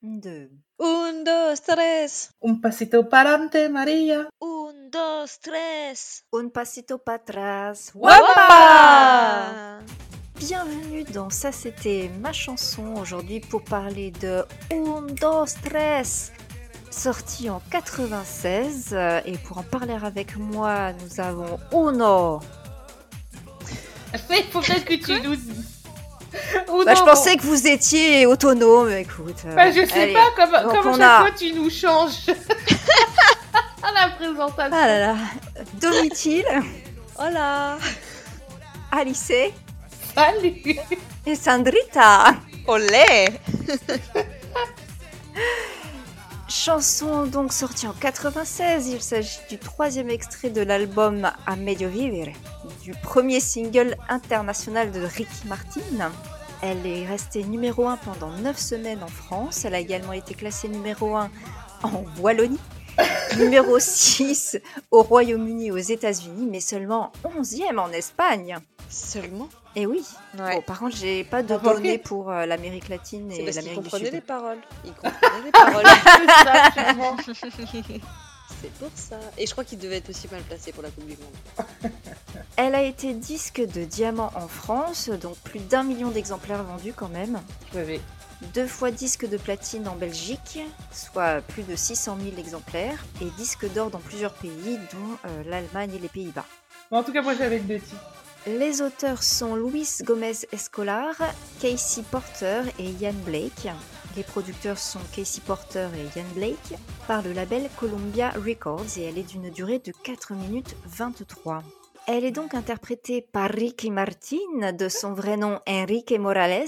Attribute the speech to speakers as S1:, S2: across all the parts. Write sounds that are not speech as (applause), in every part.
S1: Un, deux.
S2: Un, dos, tres.
S3: Un pasito para adelante, María.
S2: Un, dos, tres.
S1: Un pasito para atrás.
S2: Wapa
S1: Bienvenue dans Ça c'était ma chanson aujourd'hui pour parler de Un, dos, tres sorti en 96 euh, et pour en parler avec moi nous avons Uno. (laughs)
S3: Il faut peut-être que tu nous... Ou
S1: Bah, je
S3: non,
S1: pensais que vous étiez autonome, écoute. euh,
S3: Bah, je sais
S1: allez.
S3: pas, comme,
S1: Donc,
S3: comme
S1: on
S3: chaque
S1: a-
S3: fois tu nous changes (laughs) à la présentation.
S1: Ah là là. Domitil,
S2: Hola.
S1: Alice
S3: Salut
S1: et Sandrita.
S2: Olé. (laughs)
S1: Chanson donc sortie en 96, il s'agit du troisième extrait de l'album A Medio Vivere, du premier single international de Ricky Martin. Elle est restée numéro 1 pendant 9 semaines en France, elle a également été classée numéro 1 en Wallonie, numéro 6 au Royaume-Uni aux États-Unis, mais seulement 11e en Espagne.
S2: Seulement?
S1: Et oui,
S2: Ouais.
S1: bon, par contre j'ai pas de
S3: Bravo.
S1: données pour euh, l'Amérique latine et l'Amérique du
S2: comprenait
S1: Sud.
S2: les paroles. Il comprenait les paroles. (laughs) (laughs)
S3: C'est
S2: pour ça. Et je crois qu'il devait être aussi mal placé pour la Coupe du Monde.
S1: Elle a été disque de diamant en France, donc plus d'un million d'exemplaires vendus quand même.
S3: Oui, oui.
S1: Deux fois disque de platine en Belgique, soit plus de 600 000 exemplaires, et disque d'or dans plusieurs pays, dont euh, l'Allemagne et les Pays-Bas.
S3: En tout cas, moi j'avais deux titres.
S1: Les auteurs sont Luis Gomez Escolar, Casey Porter et Ian Blake. Les producteurs sont Casey Porter et Ian Blake par le label Columbia Records et elle est d'une durée de 4 minutes 23. Elle est donc interprétée par Ricky Martin, de son vrai nom Enrique Morales,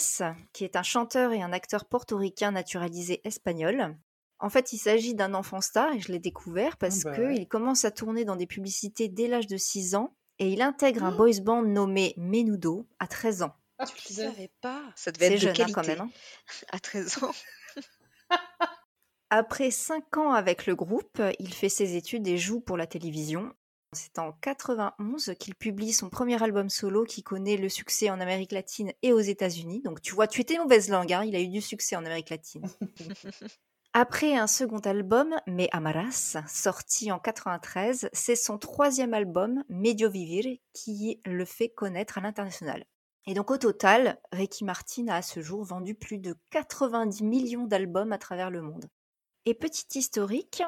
S1: qui est un chanteur et un acteur portoricain naturalisé espagnol. En fait, il s'agit d'un enfant star et je l'ai découvert parce
S3: Ah bah
S1: qu'il commence à tourner dans des publicités dès l'âge de 6 ans et il intègre un boys band nommé Menudo à 13 ans.
S3: Ah,
S2: Tu le savais pas Ça devait
S1: C'est
S2: être de
S1: jeune hein,
S2: qualité.
S1: quand même. hein. (laughs)
S2: À 13 ans.
S1: Après 5 ans avec le groupe, il fait ses études et joue pour la télévision. C'est en 91 qu'il publie son premier album solo qui connaît le succès en Amérique latine et aux États-Unis. Donc tu vois, tu étais mauvaise langue, hein, il a eu du succès en Amérique latine. (laughs) Après un second album, Mais Amaras, sorti en 93, c'est son troisième album, Medio Vivir, qui le fait connaître à l'international. Et donc au total, Ricky Martin a à ce jour vendu plus de 90 millions d'albums à travers le monde. Et petit historique,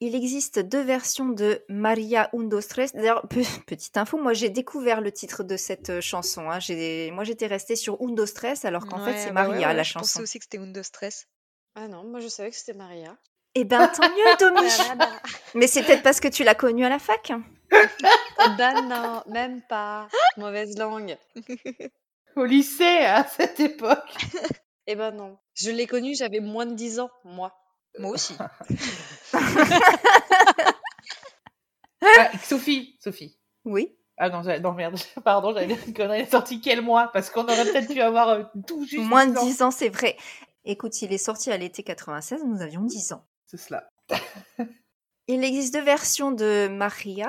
S1: il existe deux versions de Maria Undo Stress. D'ailleurs, pe- petite info, moi j'ai découvert le titre de cette euh, chanson. hein. J'ai- Moi j'étais restée sur Undo Stress alors qu'en fait c'est
S2: bah
S1: Maria
S2: ouais,
S1: la
S2: Je pensais
S1: chanson.
S2: aussi que c'était Undo Stress.
S4: Ah non, moi je savais que c'était Maria.
S1: Eh ben tant mieux (laughs) Domi Mais c'est peut-être parce que tu l'as connue à la fac
S4: bah non, même pas. Mauvaise langue.
S3: Au lycée, à cette époque.
S4: Eh ben non. Je l'ai connue, j'avais moins de 10 ans, moi.
S2: Moi aussi. (laughs)
S3: Ah, Sophie, Sophie.
S1: Oui.
S3: Ah non, j'avais- non merde, (laughs) pardon, j'avais dire une connerie. Elle est sortie quel mois? Parce qu'on aurait peut-être pu avoir euh, tout juste.
S1: Moins de
S3: 10 ans.
S1: 10 ans, c'est vrai. Écoute, il est sorti à l'été 96, nous avions 10 ans.
S3: C'est cela. (laughs)
S1: Il existe deux versions de Maria,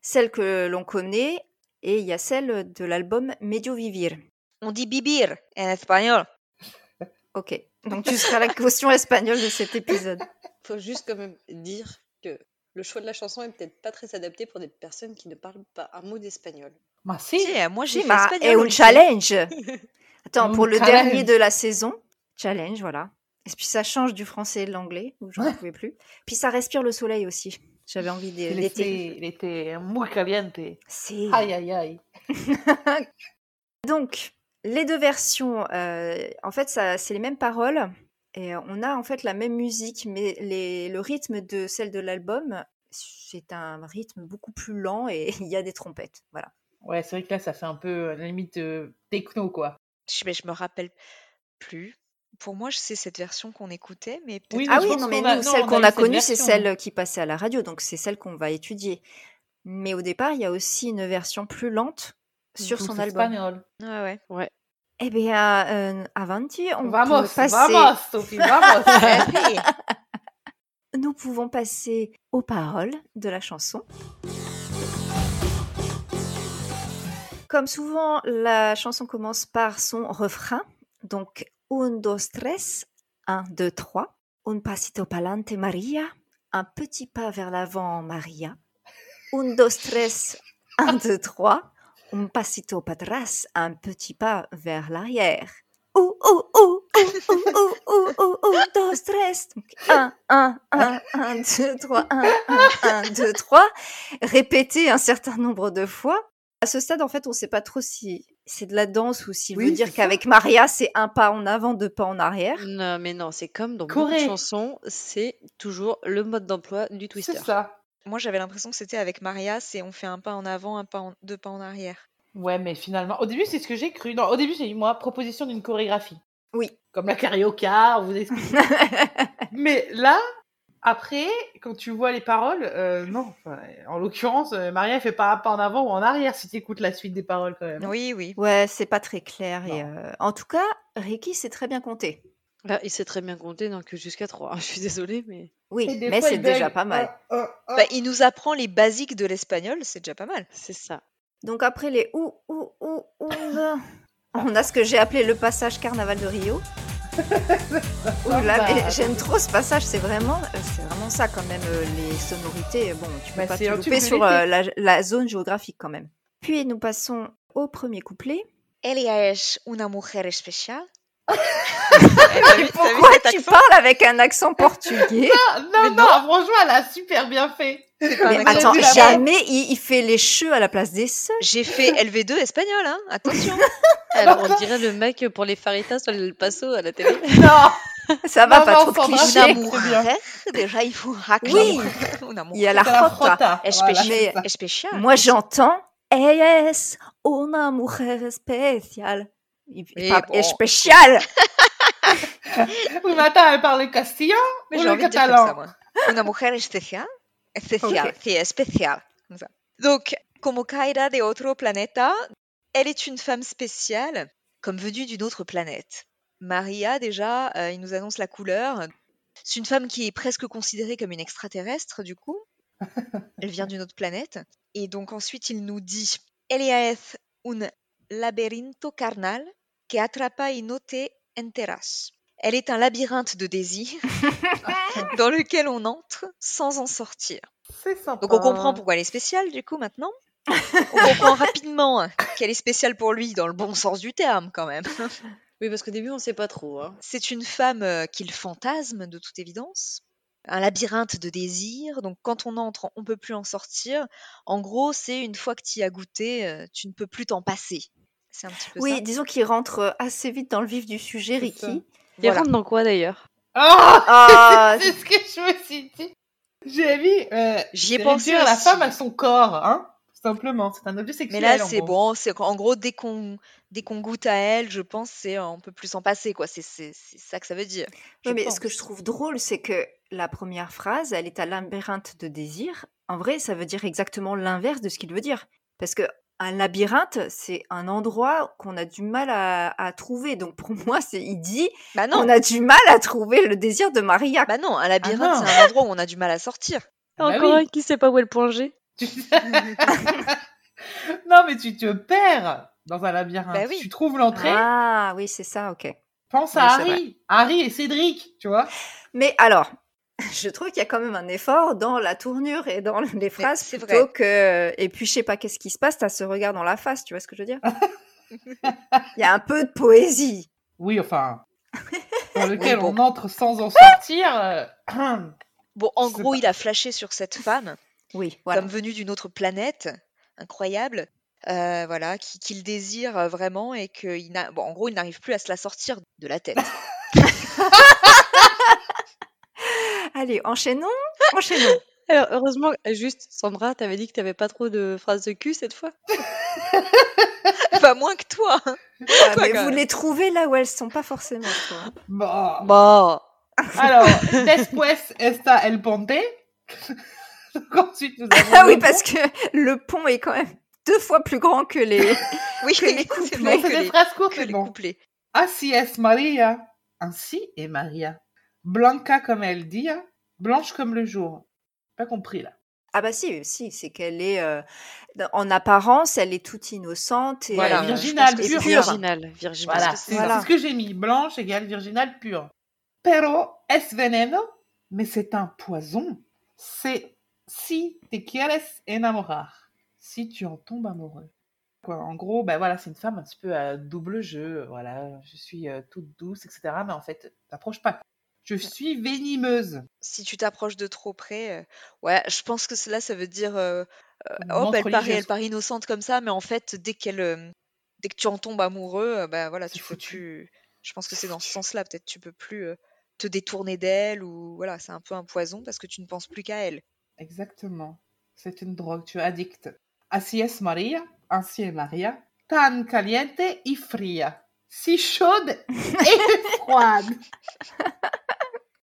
S1: celle que l'on connaît et il y a celle de l'album Medio Vivir.
S2: On dit bibir en espagnol.
S1: Ok, donc tu seras la caution espagnole de cet épisode. (laughs)
S4: Faut juste quand même dire que le choix de la chanson est peut-être pas très adapté pour des personnes qui ne parlent pas un mot d'espagnol.
S3: Bah si.
S2: Si, euh, moi j'ai
S1: Si, ma-
S2: espagnol.
S1: et un challenge (laughs) Attends,
S3: Un
S1: pour le dernier de la saison, challenge, voilà. Et puis ça change du français et de l'anglais, où j'en
S3: Ouais.
S1: pouvais plus. Puis ça respire le soleil aussi. J'avais envie d'été.
S3: était muy caliente.
S1: C'est...
S3: Aïe aïe aïe. (laughs)
S1: Donc, les deux versions, euh, en fait, c'est les mêmes paroles. Et on a en fait la même musique, mais les- le rythme de celle de l'album, c'est un rythme beaucoup plus lent et (laughs) il y a des trompettes. Voilà.
S3: Ouais, c'est vrai que là, ça fait un peu euh, la limite euh, techno, quoi.
S2: Je, mais je me rappelle plus. Pour moi, c'est cette version qu'on écoutait, mais peut-être
S3: Oui, mais
S1: Ah
S3: je
S1: oui, non, mais
S3: a-
S1: nous, celle qu'on a connue, c'est celle qui passait à la radio, donc c'est celle qu'on va étudier. Mais au départ, il y a aussi une version plus lente sur son album.
S3: espagnol.
S2: Ah ouais.
S1: Eh bien, euh, Avanti, on
S3: Vamos,
S1: peut passer...
S3: vamos, Sophie, vamos. (laughs)
S1: Nous pouvons passer aux paroles de la chanson. Comme souvent, la chanson commence par son refrain. Donc, un, dos, tres, un, deux, trois. Un pasito pa'lante, Maria. Un petit pas vers l'avant, Maria. Un, dos, tres, un, deux, trois. Un pasito para atrás, un petit pas vers l'arrière. Ou, ou, ou, ou, ou, ou, ou, ou, dos, tres. Donc, un, un, un, un, deux, trois, un, un, un, deux, trois. Répéter un certain nombre de fois. À ce stade, en fait, on ne sait pas trop si c'est de la danse ou s'il
S3: Oui,
S1: veut dire qu'avec Maria, c'est un pas en avant, deux pas en arrière.
S4: Non, mais non, c'est comme dans beaucoup de
S3: Corée.
S4: chansons, c'est toujours le mode d'emploi du twister.
S3: C'est ça.
S2: Moi, j'avais l'impression que c'était avec Maria, c'est on fait un pas en avant, un pas en... deux pas en arrière.
S3: Ouais, mais finalement, au début, c'est ce que j'ai cru. Non, au début, j'ai eu moi proposition d'une chorégraphie.
S1: Oui.
S3: Comme la carioca, on vous explique. (laughs) mais là, après, quand tu vois les paroles, euh, non. Enfin, en l'occurrence, euh, Maria, elle fait pas un pas en avant ou en arrière si tu écoutes la suite des paroles quand même.
S2: Oui, oui.
S1: ouais, c'est pas très clair. Et, euh, en tout cas, Ricky sait très bien compter.
S4: Bah, il sait très bien compter, donc jusqu'à 3. (laughs) Je suis désolée, mais
S1: Oui,
S3: Et des
S1: mais
S3: fois,
S1: c'est
S3: il bug.
S1: déjà pas mal.
S3: Ah, ah, ah.
S2: Bah, il nous apprend les basiques de l'espagnol, c'est déjà pas mal.
S4: c'est ça.
S1: Donc après les ou ou ou ou là, (laughs) on a ce que j'ai appelé le passage Carnaval de Rio. (laughs) Là,
S3: Bah,
S1: mais j'aime trop ce passage, c'est vraiment, euh, c'est vraiment ça quand même euh, les sonorités. Bon, tu peux
S3: Bah,
S1: pas te louper sur euh, la, la zone géographique quand même. Puis nous passons au premier couplet.
S2: Ella es una mujer especial. Eh, vu- vu
S1: Pourquoi tu
S2: accent
S1: parles avec un accent portugais
S3: non, non,
S2: non.
S3: franchement, elle a super bien fait.
S1: Mais attends, jamais il, il fait les cheveux à la place des seuls.
S2: J'ai fait LV2 espagnol, hein. Attention. (laughs)
S4: Alors, on dirait le mec pour les faritas sur le passo à la télé. (laughs)
S3: Non,
S1: Ça va
S3: Non,
S1: pas
S3: non,
S1: trop cliché.
S2: déjà il faut racler.
S1: Oui. Il y a la rota.
S3: frota.
S2: especial.
S1: Moi j'entends es una mujer especial. Il il
S2: Mais
S1: parle
S2: bon. (laughs)
S3: Attends, elle parle
S2: dire comme
S3: catalan.
S2: Una mujer especial? Especial.
S1: Ok.
S2: Sí, especial. Donc, como caída de otro planeta, elle est une femme spéciale, comme venue d'une autre planète. Maria, déjà, euh, il nous annonce la couleur. C'est une femme qui est presque considérée comme une extraterrestre, du coup. Elle vient d'une autre planète. Et donc ensuite, il nous dit Ella es un laberinto carnal que atrapa y note enteras. Elle est un labyrinthe de désirs (laughs) dans lequel on entre sans en sortir.
S3: C'est sympa.
S2: Donc on comprend pourquoi elle est spéciale du coup maintenant. On comprend rapidement qu'elle est spéciale pour lui dans le bon sens du terme quand même. (laughs)
S4: Oui, parce qu'au début, on sait pas trop. Hein.
S2: C'est une femme euh, qu'il fantasme de toute évidence. Un labyrinthe de désirs. Donc quand on entre, on peut plus en sortir. En gros, c'est une fois que tu y as goûté, euh, tu ne peux plus t'en passer. C'est un petit peu
S1: Oui,
S2: ça.
S1: disons qu'il rentre euh, assez vite dans le vif du sujet. Ricky.
S4: Il
S2: Voilà.
S4: rentre dans quoi d'ailleurs?
S3: Ah
S1: Ah, (laughs)
S3: C'est ce que je me suis dit. J'ai mis. Euh,
S2: J'y ai pensé
S3: la femme à son corps, hein Tout simplement. C'est un objet
S2: Mais
S3: sexuel.
S2: là,
S3: en
S2: c'est bon. C'est en gros dès qu'on dès qu'on goûte à elle, je pense, c'est on peut plus s'en passer quoi. C'est c'est c'est ça que ça veut dire.
S1: Oui, mais
S2: pense.
S1: ce que je trouve drôle, c'est que la première phrase, elle est à labyrinthe de désir. En vrai, ça veut dire exactement l'inverse de ce qu'il veut dire. Parce que un labyrinthe, c'est un endroit qu'on a du mal à, à trouver. Donc pour moi, c'est il dit
S2: Bah non.
S1: on a du mal à trouver le désir de Maria.
S2: Bah non, un labyrinthe,
S3: non.
S2: c'est un endroit où on a du mal à sortir. (laughs)
S3: Bah
S4: Encore
S3: oui.
S4: un qui sait pas où est le point G.
S3: Tu- non, mais tu te perds dans un labyrinthe.
S2: Bah oui.
S3: Tu trouves l'entrée.
S1: Ah oui, c'est ça, ok.
S3: Pense à Harry. Harry et Cédric, tu vois.
S1: Mais alors, (laughs) je trouve qu'il y a quand même un effort dans la tournure et dans les phrases
S2: c'est
S1: plutôt
S2: vrai.
S1: que. Et puis, je sais pas qu'est-ce qui se passe, t'as ce regard dans la face, tu vois ce que je veux dire? (laughs) Il y a un peu de poésie.
S3: Oui, enfin. (laughs) Dans lequel
S2: bon.
S3: on entre sans en sortir. euh,
S2: Bon, en gros,
S3: pas.
S2: il a flashé sur cette femme
S1: Oui, voilà.
S2: comme venue d'une autre planète, incroyable. euh, voilà, qui- qu'il désire vraiment et qu'il n'a, bon, en gros, il n'arrive plus à se la sortir de la tête.
S1: Allez, enchaînons, enchaînons. (laughs)
S4: Alors, heureusement, juste, Sandra, t'avais dit que t'avais pas trop de phrases de cul cette fois (laughs)
S2: Pas moins que toi. hein.
S1: Ah,
S2: Toi,
S1: mais vous
S2: même.
S1: les trouvez là où elles sont pas forcément. quoi.
S3: Bon.
S4: Bon. (laughs)
S3: Alors, después está el ponte? Ensuite, nous avons
S1: Ah oui,
S3: pont.
S1: parce que le pont est quand même deux fois plus grand que les.
S2: Oui,
S1: Que les
S2: c'est
S1: couplets.
S3: c'est des phrases courtes,
S2: que les
S3: bon.
S2: couplets.
S3: Así es María. Ainsi est Maria. Blanca comme elle dit. Blanche comme le jour. Pas compris là.
S1: Ah bah si, si, c'est qu'elle est euh, en apparence, elle est toute innocente et
S3: Voilà,
S1: euh,
S3: virginale, pure.
S1: pure.
S4: Virginal, virginal.
S3: Voilà,
S4: c'est.
S1: Voilà.
S3: ce que j'ai mis. Blanche égale virginale pure. Pero es veneno, mais c'est un poison. C'est si te quieres enamorar, si tu en tombes amoureux. Quoi, en gros, ben voilà, c'est une femme un petit peu à double jeu. Voilà, je suis euh, toute douce, etc. Mais en fait, t'approches pas. Je suis venimeuse.
S2: Si tu t'approches de trop près, euh, ouais, je pense que cela, ça veut dire, euh, euh, hop, elle paraît, elle paraît innocente comme ça, mais en fait, dès qu'elle, euh, dès que tu en tombes amoureux, bah voilà, tu
S3: foutu.
S2: Je pense que
S3: C'est
S2: dans ce sens-là, peut-être tu peux plus te détourner d'elle ou voilà, c'est un peu un poison parce que tu ne penses plus qu'à elle.
S3: Exactement. C'est une drogue, tu es addict. Así es Maria, ainsi est Maria, tan caliente y fría. Si chaude (laughs) et froide.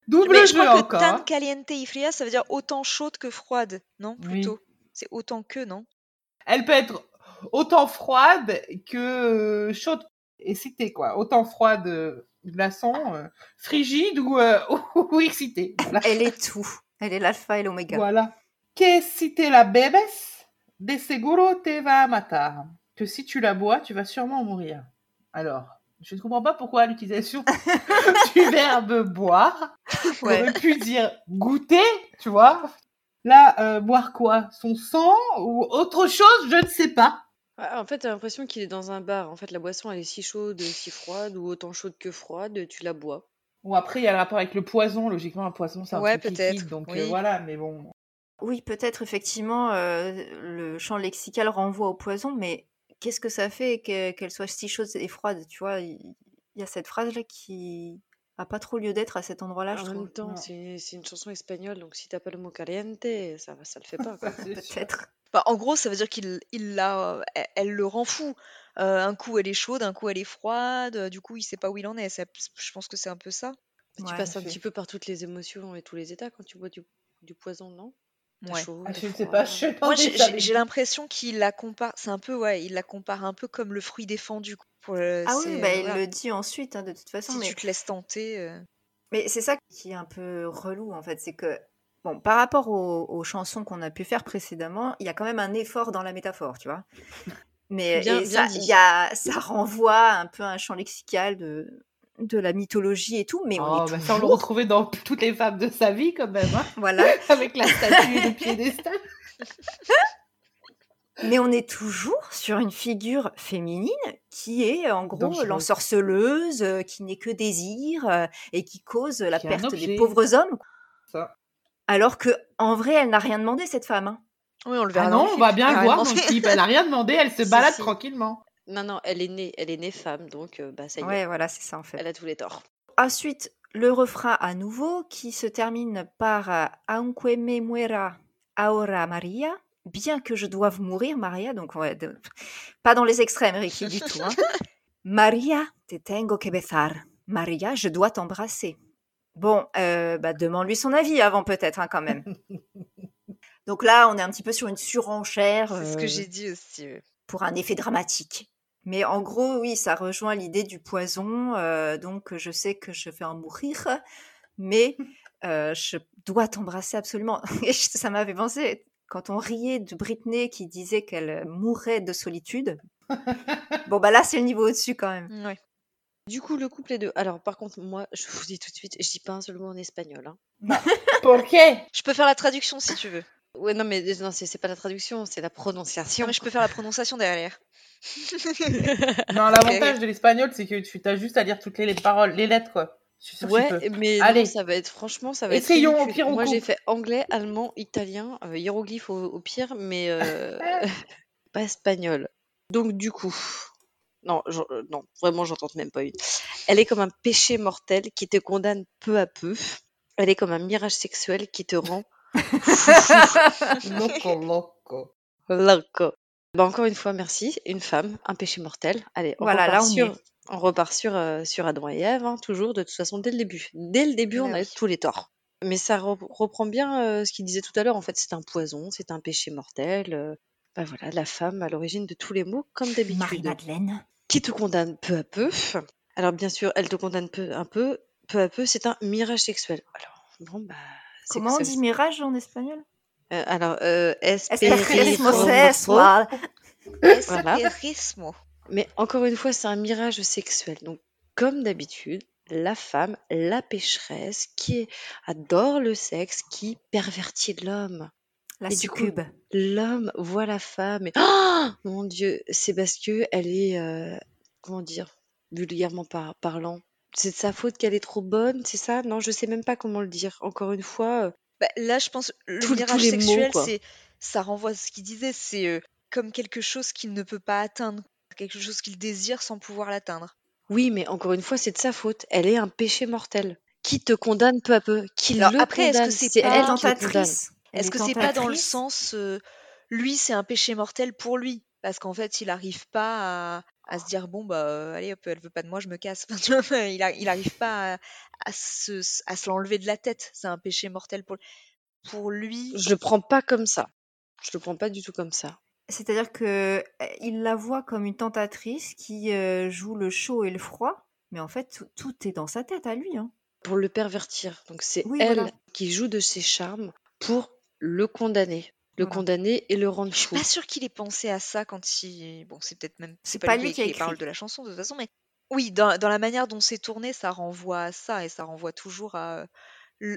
S3: Double
S2: Mais je
S3: jeu
S2: crois que
S3: encore.
S2: tan
S3: hein.
S2: caliente y fría, ça veut dire autant chaude que froide, non
S3: Oui.
S2: Plutôt? C'est autant que, non?
S3: Elle peut être autant froide que euh, chaude. Excitée, quoi. Autant froide, euh, glaçon, euh, frigide ou, euh, (laughs) ou excitée. Voilà.
S1: Elle est tout. Elle est l'alpha et l'oméga.
S3: Voilà. Que si te la bebes, de seguro te va a matar. Que si tu la bois, tu vas sûrement mourir. Alors, je ne comprends pas pourquoi l'utilisation (laughs) du verbe boire. On
S1: Ouais.
S3: aurait pu dire goûter, tu vois. Là, euh, boire quoi? Son sang ou autre chose? Je ne sais pas.
S4: Ah, En fait, t'as l'impression qu'il est dans un bar. En fait, la boisson, elle est si chaude, si froide, ou autant chaude que froide, tu la bois.
S3: Bon, après, il y a le rapport avec le poison. Logiquement, un poison, c'est un
S2: Ouais,
S3: truc
S2: peut-être,
S3: liquide. Donc
S2: oui.
S3: euh, voilà, mais bon.
S1: Oui, peut-être effectivement, euh, le champ lexical renvoie au poison, mais qu'est-ce que ça fait que- qu'elle soit si chaude et froide Tu vois, il y a cette phrase-là qui a pas trop lieu d'être à cet endroit-là, je
S4: En
S1: trouve.
S4: même temps, c'est une chanson espagnole, donc si t'as pas le mot caliente, ça, va- ça le fait pas. (laughs)
S1: Peut-être.
S2: Bah, en gros, ça veut dire qu'il il la, elle, elle le rend fou. Euh, un coup, elle est chaude, un coup, elle est froide. euh, Du coup, il sait pas où il en est. Ça- je pense que c'est un peu ça.
S4: Tu
S1: Ouais.
S4: passes un
S3: fait.
S4: petit peu par toutes les émotions et tous les états quand tu bois du, du poison, non?
S2: Ouais.
S4: chaud,
S3: Ah,
S4: t'as
S3: je ne sais
S4: froid.
S3: pas. Je n'en
S2: Moi,
S3: ai
S2: j'ai- l'impression qu'il la compare. C'est un peu, ouais, il la compare un peu comme le fruit défendu. quoi. Pour le-
S1: Ah oui,
S2: c'est,
S1: bah,
S2: euh,
S1: il
S2: voilà.
S1: le dit ensuite, hein, de toute façon.
S2: Si
S1: mais
S2: tu te laisses tenter. euh,
S1: Mais c'est ça qui est un peu relou en fait, c'est que bon, par rapport aux, aux chansons qu'on a pu faire précédemment, il y a quand même un effort dans la métaphore, tu vois. Mais
S4: Bien-
S1: et
S4: bien
S1: ça,
S4: dit.
S1: il y a, ça renvoie un peu à un champ lexical de, de la mythologie et tout, mais on
S3: Oh,
S1: est
S3: bah, ça, on le
S1: toujours,
S3: retrouvait dans toutes les femmes de sa vie, quand même. hein, (laughs)
S1: voilà,
S3: avec la statue et le piédestal. (laughs)
S1: mais on est toujours sur une figure féminine qui est en gros l'ensorceleuse, euh, qui n'est que désir euh, et qui cause la
S3: Qui
S1: perte des pauvres hommes,
S3: Ça.
S1: alors que en vrai, elle n'a rien demandé cette femme. hein.
S2: Oui, on le verra
S3: Ah non, on va bien
S2: Ah,
S3: le voir
S2: non,
S3: dans le
S2: c'est-
S3: clip. Elle a rien demandé, elle se (laughs)
S4: Si,
S3: balade
S4: si.
S3: tranquillement.
S4: Non, non, elle est née, elle est née femme, donc euh, bah ça y est,
S1: Ouais, voilà, c'est ça en fait.
S4: elle a tous les torts.
S1: Ensuite, le refrain à nouveau qui se termine par euh, Aunque me muera ahora Maria, bien que je doive mourir Maria, donc ouais, de- pas dans les extrêmes Ricky du tout. hein. (laughs) Maria, te tengo que besar. Maria, je dois t'embrasser. Bon, euh, bah, demande-lui son avis avant peut-être hein, quand même. Donc là, on est un petit peu sur une surenchère
S2: C'est ce que j'ai dit aussi.
S1: pour un effet dramatique. Mais en gros, oui, ça rejoint l'idée du poison. euh, donc, je sais que je vais en mourir, (laughs) mais euh, je dois t'embrasser absolument. (laughs) Et ça m'avait pensé quand on riait de Britney qui disait qu'elle mourrait de solitude. (laughs) bon, bah là, c'est le niveau au-dessus quand même.
S2: Ouais.
S4: Du coup, le couple est deux. Alors, par contre, moi, je vous dis tout de suite, je dis pas un seul mot en espagnol. Hein.
S3: ¿Por qué?
S2: Je peux faire la traduction si tu veux.
S4: Ouais, non, mais non, c'est c'est pas la traduction, c'est la
S2: Non,
S4: prononciation.
S2: mais je peux faire la prononciation derrière. (laughs)
S3: Non, (laughs) l'avantage de l'espagnol, c'est que tu as juste à lire toutes les, les paroles, les lettres, quoi.
S4: Ouais, mais
S3: Allez.
S4: non, ça va être franchement, ça va
S3: Essayons,
S4: être
S3: au pire,
S4: Moi, j'ai fait anglais, allemand, italien, euh, hiéroglyphe au, au pire, mais euh, (laughs) pas espagnol. Donc, du coup, non, euh, non, vraiment, j'en tente même pas une. Elle est comme un péché mortel qui te condamne peu à peu. Elle est comme un mirage sexuel qui te rend (laughs)
S3: Loco, loco.
S4: loco. Bah, encore une fois, merci. Une femme, un péché mortel. Allez, on
S1: Voilà,
S4: repart
S1: là, on y
S4: sur,
S1: est.
S4: on repart sur, euh, sur Adam et Ève, hein, toujours, de toute façon, dès le début. Dès le début,
S1: Bah
S4: on a
S1: oui.
S4: tous les torts. Mais ça re- reprend bien euh, ce qu'il disait tout à l'heure. En fait, c'est un poison, c'est un péché mortel. euh, bah voilà, la femme à l'origine de tous les maux, comme d'habitude.
S1: Marie-Madeleine.
S4: Qui te condamne peu à peu. Alors, bien sûr, elle te condamne peu, un peu. Peu à peu, c'est un mirage sexuel. Alors, bon, bah,
S1: Comment on dit mirage en espagnol?
S4: Euh, alors, euh,
S1: espejismo. sexual.
S4: Voilà.
S2: Espérismo.
S4: Mais encore une fois, c'est un mirage sexuel. Donc, comme d'habitude, la femme, la pécheresse, qui adore le sexe, qui pervertit l'homme.
S1: La
S4: Et du coup,
S1: succube.
S4: L'homme voit la femme et Ah mon Dieu, c'est parce que elle est euh, comment dire vulgairement par- parlant. C'est de sa faute qu'elle est trop bonne, c'est ça? Non, je sais même pas comment le dire. Encore une fois, euh,
S2: Bah, là, je pense le
S4: les mots,
S2: sexuel, c'est ça renvoie à ce qu'il disait, c'est euh, comme quelque chose qu'il ne peut pas atteindre, quelque chose qu'il désire sans pouvoir l'atteindre.
S4: oui, mais encore une fois, c'est de sa faute. Elle est un péché mortel. Qui te condamne peu à peu, qui
S2: Alors
S4: le
S2: après, est-ce que c'est
S4: C'est
S2: pas
S1: Elle
S4: qui le
S2: Est-ce
S1: est
S2: que c'est pas dans le sens euh, lui, c'est un péché mortel pour lui? Parce qu'en fait, il n'arrive pas à, à se dire bon bah euh, allez hop, elle veut pas de moi, je me casse. (laughs) Enfin, tu vois, il, a- il arrive pas à, à se à se l'enlever de la tête. C'est un péché mortel pour pour lui.
S4: Je le prends pas comme ça. Je le prends pas du tout comme ça.
S1: C'est-à-dire que euh, il la voit comme une tentatrice qui euh, joue le chaud et le froid, mais en fait tout, tout est dans sa tête à lui. Hein.
S4: Pour le pervertir. Donc c'est
S1: Oui,
S4: elle
S1: voilà.
S4: qui joue de ses charmes pour le condamner. Le
S1: Voilà.
S4: condamner et le rendre
S2: Je suis
S4: fou.
S2: pas sûre qu'il ait pensé à ça quand il. Bon, c'est peut-être même.
S1: C'est pas
S2: pas
S1: lui
S2: lui
S1: qui a
S2: écrit les paroles de la chanson de toute façon, mais oui, dans, dans la manière dont c'est tourné, ça renvoie à ça et ça renvoie toujours à euh,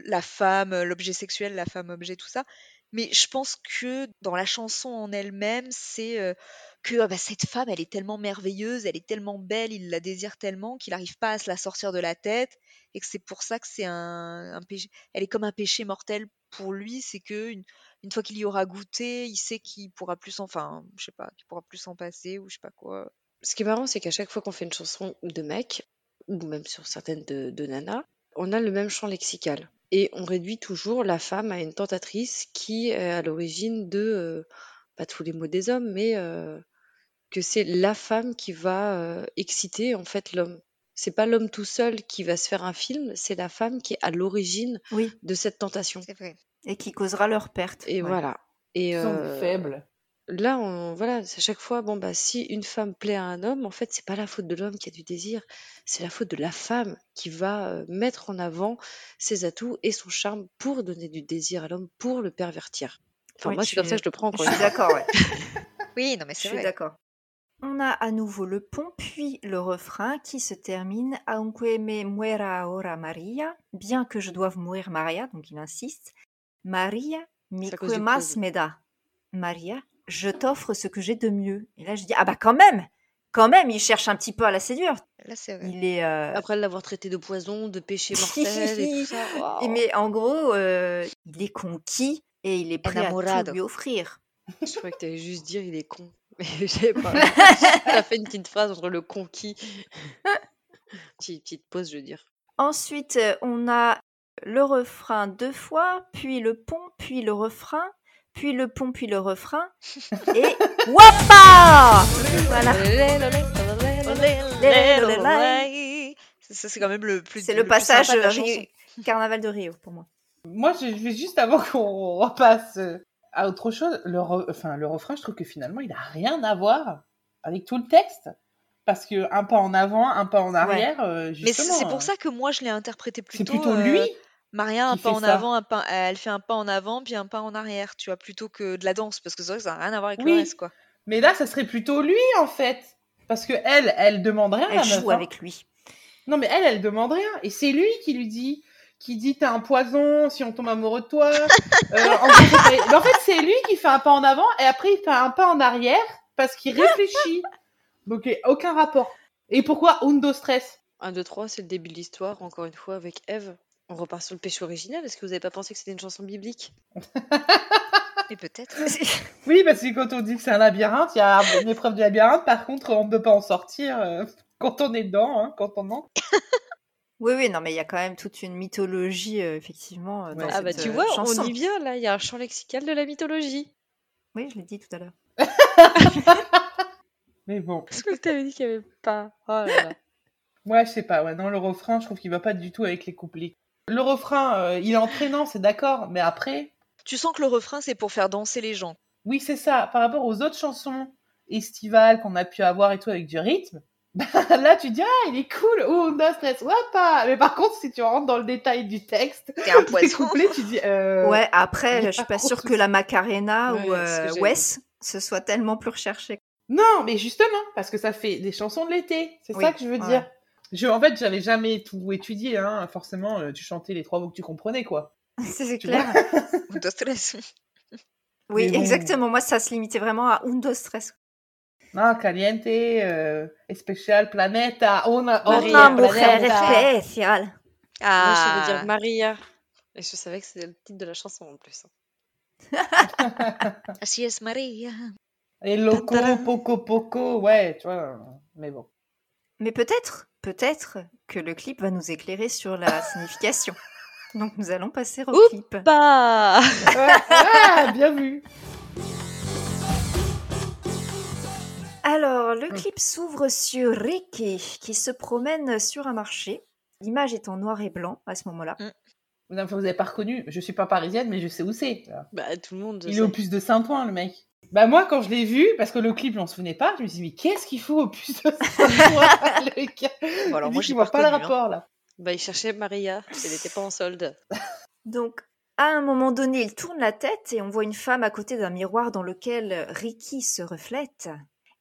S2: la femme, euh, l'objet sexuel, la femme objet, tout ça. Mais je pense que dans la chanson en elle-même, c'est euh, que ah bah, cette femme, elle est tellement merveilleuse, elle est tellement belle, il la désire tellement qu'il n'arrive pas à se la sortir de la tête et que c'est pour ça que c'est un, un péché. Elle est comme un péché mortel pour lui, c'est que une, une fois qu'il y aura goûté, il sait qu'il pourra plus s'en, enfin, je sais pas, qu'il pourra plus s'en passer ou je sais pas quoi.
S4: Ce qui est marrant, c'est qu'à chaque fois qu'on fait une chanson de mec, ou même sur certaines de, de nana, on a le même champ lexical. Et on réduit toujours la femme à une tentatrice qui est à l'origine de, euh, pas tous les mots des hommes, mais euh, que c'est la femme qui va euh, exciter en fait l'homme. C'est pas l'homme tout seul qui va se faire un film, c'est la femme qui est à l'origine
S1: Oui,
S4: de cette tentation.
S2: C'est vrai.
S1: Et qui causera leur perte.
S4: Et
S1: Ouais.
S4: voilà. Et
S3: Ils sont
S4: euh,
S3: faibles.
S4: là, on, voilà, c'est à chaque fois, bon, bah, si une femme plaît à un homme, en fait, c'est pas la faute de l'homme qui a du désir, c'est la faute de la femme qui va euh, mettre en avant ses atouts et son charme pour donner du désir à l'homme, pour le pervertir. Enfin,
S1: Oui,
S4: moi,
S1: je
S4: c'est comme ça
S1: suis-
S4: que je le prends,
S1: Je
S4: encore une
S1: suis d'accord, ouais. (laughs)
S2: Oui, non mais
S1: Je
S2: c'est
S1: suis
S2: vrai.
S1: d'accord. On a à nouveau le pont, puis le refrain qui se termine Aunque me muera ahora Maria, bien que je doive mourir Maria, donc il insiste. Maria, mi mas. Maria, je t'offre ce que j'ai de mieux. Et là je dis ah bah quand même, quand même, il cherche un petit peu à la séduire.
S2: Là c'est vrai.
S1: Il est. euh,
S4: Après l'avoir traité de poison, de péché (laughs) mortel et tout ça.
S1: Et
S4: waouh.
S1: mais en gros, euh, il est conquis et il est prêt à tout lui offrir.
S4: Je croyais que t'allais juste dire il est con. (laughs) Mais je savais pas. (laughs) Fait une petite phrase entre le conquis. petite, petite pause, je veux dire.
S1: Ensuite, euh, on a le refrain deux fois, puis le pont, puis le refrain, puis le pont, puis le refrain. (laughs) Et wapa Voilà.
S2: C'est- Ça c'est quand même le plus.
S1: C'est le passage
S2: sympa de la
S1: euh. Rio- (laughs) Carnaval de Rio pour moi.
S3: Moi, je, vais juste avant (laughs) qu'on repasse euh, à autre chose. Le, re- enfin, le refrain, je trouve que finalement, il a rien à voir avec tout le texte. Parce que un pas en avant, un pas en arrière, euh,
S2: Mais
S3: justement.
S2: c'est c'est pour ça que moi je l'ai interprété
S3: C'est
S2: plutôt.
S3: plutôt
S2: euh,
S3: lui.
S2: Maria, un pas
S3: fait
S2: en
S3: ça?
S2: avant, un pas, elle fait un pas en avant, puis un pas en arrière, tu vois, plutôt que de la danse, parce que c'est vrai que ça n'a rien à voir avec le
S3: Oui.
S2: reste, quoi.
S3: Mais là, ça serait plutôt lui, en fait. Parce que elle, elle demande rien.
S1: Elle
S3: meuf,
S1: joue
S3: hein.
S1: avec lui.
S3: Non, mais elle, elle demande rien. Et c'est lui qui lui dit, qui dit t'es un poison si on tombe amoureux de toi. (laughs) Euh, en, pas- mais en fait, c'est lui qui fait un pas en avant et après il fait un pas en arrière parce qu'il réfléchit. Donc, aucun rapport. Et pourquoi Undo stress?
S4: 1, 2, 3, c'est le début de l'histoire, encore une fois, avec Ève. On repart sur le péché original. Est-ce que vous n'avez pas pensé que c'était une chanson biblique? (laughs)
S2: Et peut-être. (laughs)
S3: Oui, parce que quand on dit que c'est un labyrinthe, il y a une épreuve du labyrinthe. Par contre, on ne peut pas en sortir euh, (laughs) quand on est dedans, hein, quand on entre.
S1: Oui, oui, non, mais il y a quand même toute une mythologie, euh, effectivement, euh, dans
S3: Ouais.
S4: Ah bah tu
S1: euh,
S4: vois,
S1: chanson.
S4: on y vient là, il y a un champ lexical de la mythologie.
S1: Oui, je l'ai dit tout à l'heure.
S3: Mais bon,
S4: Parce que tu avais dit qu'il n'y avait pas. Oh là là.
S3: ouais, je sais pas. Ouais, non, le refrain, je trouve qu'il va pas du tout avec les couplets. Le refrain, euh, il est entraînant, c'est d'accord. Mais après,
S2: Tu sens que le refrain, c'est pour faire danser les gens.
S3: Oui, c'est ça. Par rapport aux autres chansons estivales qu'on a pu avoir et tout avec du rythme, (laughs) Là, tu dis, ah, il est cool, oh, no stress, wapa. Mais par contre, si tu rentres dans le détail du texte,
S2: T'es un (laughs)
S3: des
S2: poisson.
S3: couplets, tu dis, euh,
S1: Ouais, après, je suis
S3: pas
S1: pas sûre que la Macarena
S4: Ouais,
S1: ou euh, Wes ce soit tellement plus recherché.
S3: Non, mais justement, parce que ça fait des chansons de l'été. C'est
S1: Oui,
S3: ça que je veux
S1: ouais.
S3: dire. Je, en fait, j'avais jamais tout étudié, hein. Forcément, euh, tu chantais les trois mots que tu comprenais, quoi. (laughs)
S1: C'est clair. (laughs)
S2: De stress.
S1: Oui,
S3: bon.
S1: exactement. Moi, ça se limitait vraiment à Undo Stress.
S3: Ah, caliente, euh, especial, planeta, una,
S4: Maria,
S1: Una mujer especial.
S4: Moi, je
S2: Ah,
S4: dire Maria. Et je savais que c'était le titre de la chanson en plus. (laughs)
S2: así es María.
S3: Et loco, poco, poco, ouais, tu vois. Mais bon.
S1: Mais peut-être, peut-être que le clip va nous éclairer sur la (laughs) signification. Donc, nous allons passer au clip.
S4: Bah
S3: Ouais, ah, bien vu.
S1: Alors, le clip s'ouvre sur Ricky qui se promène sur un marché. L'image est en noir et blanc à ce moment-là.
S3: Non, Vous n'avez pas reconnu, je suis pas parisienne, mais je sais où c'est.
S4: Bah, tout le monde.
S3: Il est au puce de Saint-Ouen, le mec. Bah moi, quand je l'ai vu, parce que le clip, je m'en souvenais pas, je me suis dit, mais qu'est-ce qu'il faut au puce de Saint-Ouen, (laughs) le
S2: Bon, alors moi, j'ai
S3: qu'il
S2: pas
S3: le
S2: hein.
S3: rapport, là.
S4: Bah, il cherchait Maria. Elle n'était pas en solde. (laughs)
S1: Donc, à un moment donné, il tourne la tête et on voit une femme à côté d'un miroir dans lequel Ricky se reflète.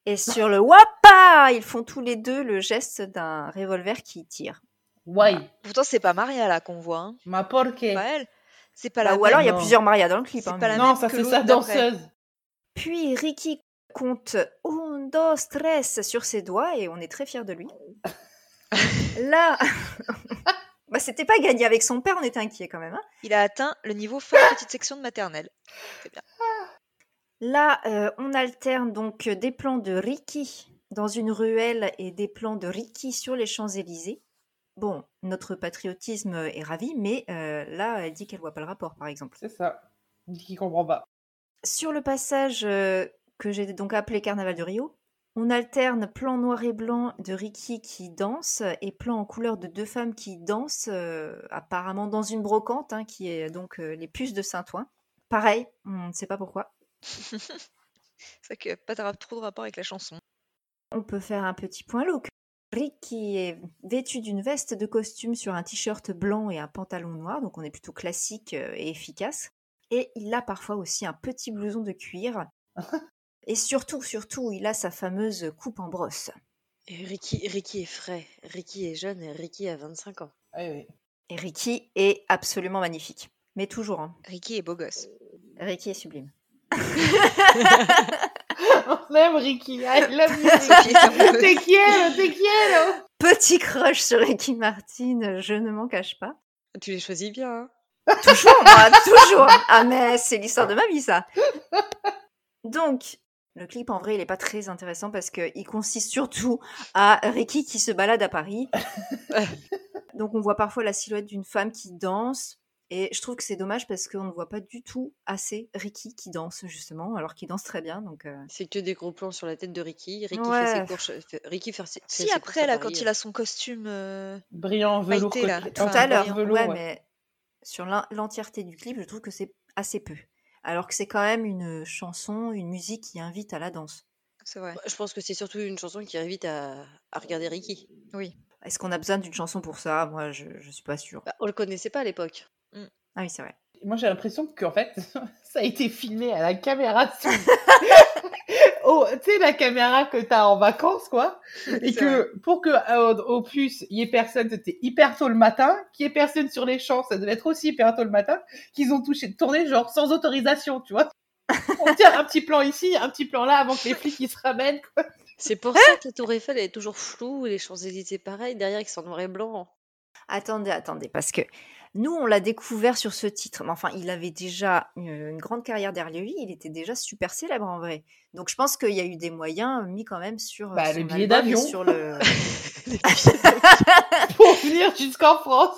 S1: Et sur le wapa, ils font tous les deux le geste d'un revolver qui tire.
S3: Ouais,
S2: Pourtant, c'est pas Maria là qu'on voit. Hein.
S3: ma porque.
S2: Pas elle. C'est pas
S1: Bah,
S2: la
S1: ou alors, il y a plusieurs Maria dans le clip. Hein,
S2: pas la
S3: Non,
S2: même
S3: ça
S2: que
S3: c'est sa danseuse.
S1: Puis Ricky compte un, dos, tres sur ses doigts et on est très fiers de lui. (laughs) Là, (laughs) bah, c'était pas gagné avec son père, on était inquiets quand même. hein.
S2: Il a atteint le niveau fin petite section de maternelle. C'est bien.
S1: Là, euh, on alterne donc des plans de Ricky dans une ruelle et des plans de Ricky sur les Champs-Élysées. Bon, notre patriotisme est ravi, mais euh, là, elle dit qu'elle voit pas le rapport, par exemple.
S3: C'est ça. Il dit qu'il comprend pas.
S1: Sur le passage euh, que j'ai donc appelé Carnaval de Rio, on alterne plan noir et blanc de Ricky qui danse et plan en couleur de deux femmes qui dansent, euh, apparemment dans une brocante, hein, qui est donc euh, les puces de Saint-Ouen. Pareil, on ne sait pas pourquoi. (laughs)
S2: C'est vrai que pas de- trop de rapport avec la chanson.
S1: On peut faire un petit point look. Ricky est vêtu d'une veste de costume sur un t-shirt blanc et un pantalon noir, donc on est plutôt classique et efficace. Et il a parfois aussi un petit blouson de cuir. (laughs) Et surtout, surtout, il a sa fameuse coupe en brosse.
S4: Et Ricky, Ricky est frais. Ricky est jeune et Ricky a 25 ans.
S3: Oui, oui.
S1: Et Ricky est absolument magnifique. Mais toujours, hein.
S2: Ricky est beau gosse.
S1: Ricky est sublime. (laughs)
S3: On aime Ricky. I love you, Ricky. Te quiero, te quiero.
S1: Petit crush sur Ricky Martin, je ne m'en cache pas.
S4: Tu les choisis bien, hein
S1: Toujours, moi, (laughs) toujours. Ah, mais c'est l'histoire de ma vie, ça. Donc, le clip, en vrai, il n'est pas très intéressant parce qu'il consiste surtout à Ricky qui se balade à Paris. (laughs) Donc, on voit parfois la silhouette d'une femme qui danse. Et je trouve que c'est dommage parce qu'on ne voit pas du tout assez Ricky qui danse, justement, alors qu'il danse très bien. Donc, euh,
S4: C'est que des gros plans sur la tête de Ricky. Ricky
S1: Ouais.
S4: fait ses courses. Ricky fait, ses-
S2: Si
S4: ses
S2: après là, quand il a son costume, euh,
S3: Brillant, velours.
S2: Là.
S1: tout à l'heure, ouais,
S3: ouais.
S1: mais sur l'en- l'entièreté du clip, je trouve que c'est assez peu. Alors que c'est quand même une chanson, une musique qui invite à la danse.
S2: c'est vrai.
S4: Je pense que c'est surtout une chanson qui invite à, à regarder Ricky.
S2: Oui.
S1: Est-ce qu'on a besoin d'une chanson pour ça? Moi, je, je suis pas sûre.
S4: Bah, on le connaissait pas à l'époque.
S1: Ah oui, c'est vrai.
S3: Moi, j'ai l'impression qu'en fait, (laughs) ça a été filmé à la caméra. (laughs) oh, tu sais, la caméra que t'as en vacances, quoi. Et que pour que euh, au plus, il y ait personne, c'était hyper tôt le matin. Qu'il y ait personne sur les champs, ça devait être aussi hyper tôt le matin. Qu'ils ont touché, tourné genre sans autorisation, tu vois. (laughs) On tient un petit plan ici, un petit plan là, avant que les flics ils se ramènent. Quoi.
S4: C'est pour ça que la Tour Eiffel elle est toujours floue, les Champs-Élysées pareil, derrière ils sont en noir et blanc.
S1: Attendez, attendez, parce que nous, on l'a découvert sur ce titre. Mais enfin, il avait déjà une, une grande carrière derrière lui. Il était déjà super célèbre en vrai. Donc, je pense qu'il y a eu des moyens mis quand même sur
S3: Bah,
S1: son
S3: le billet
S1: album et
S3: d'avion.
S1: sur le. (laughs) (laughs)
S3: Pour venir jusqu'en France.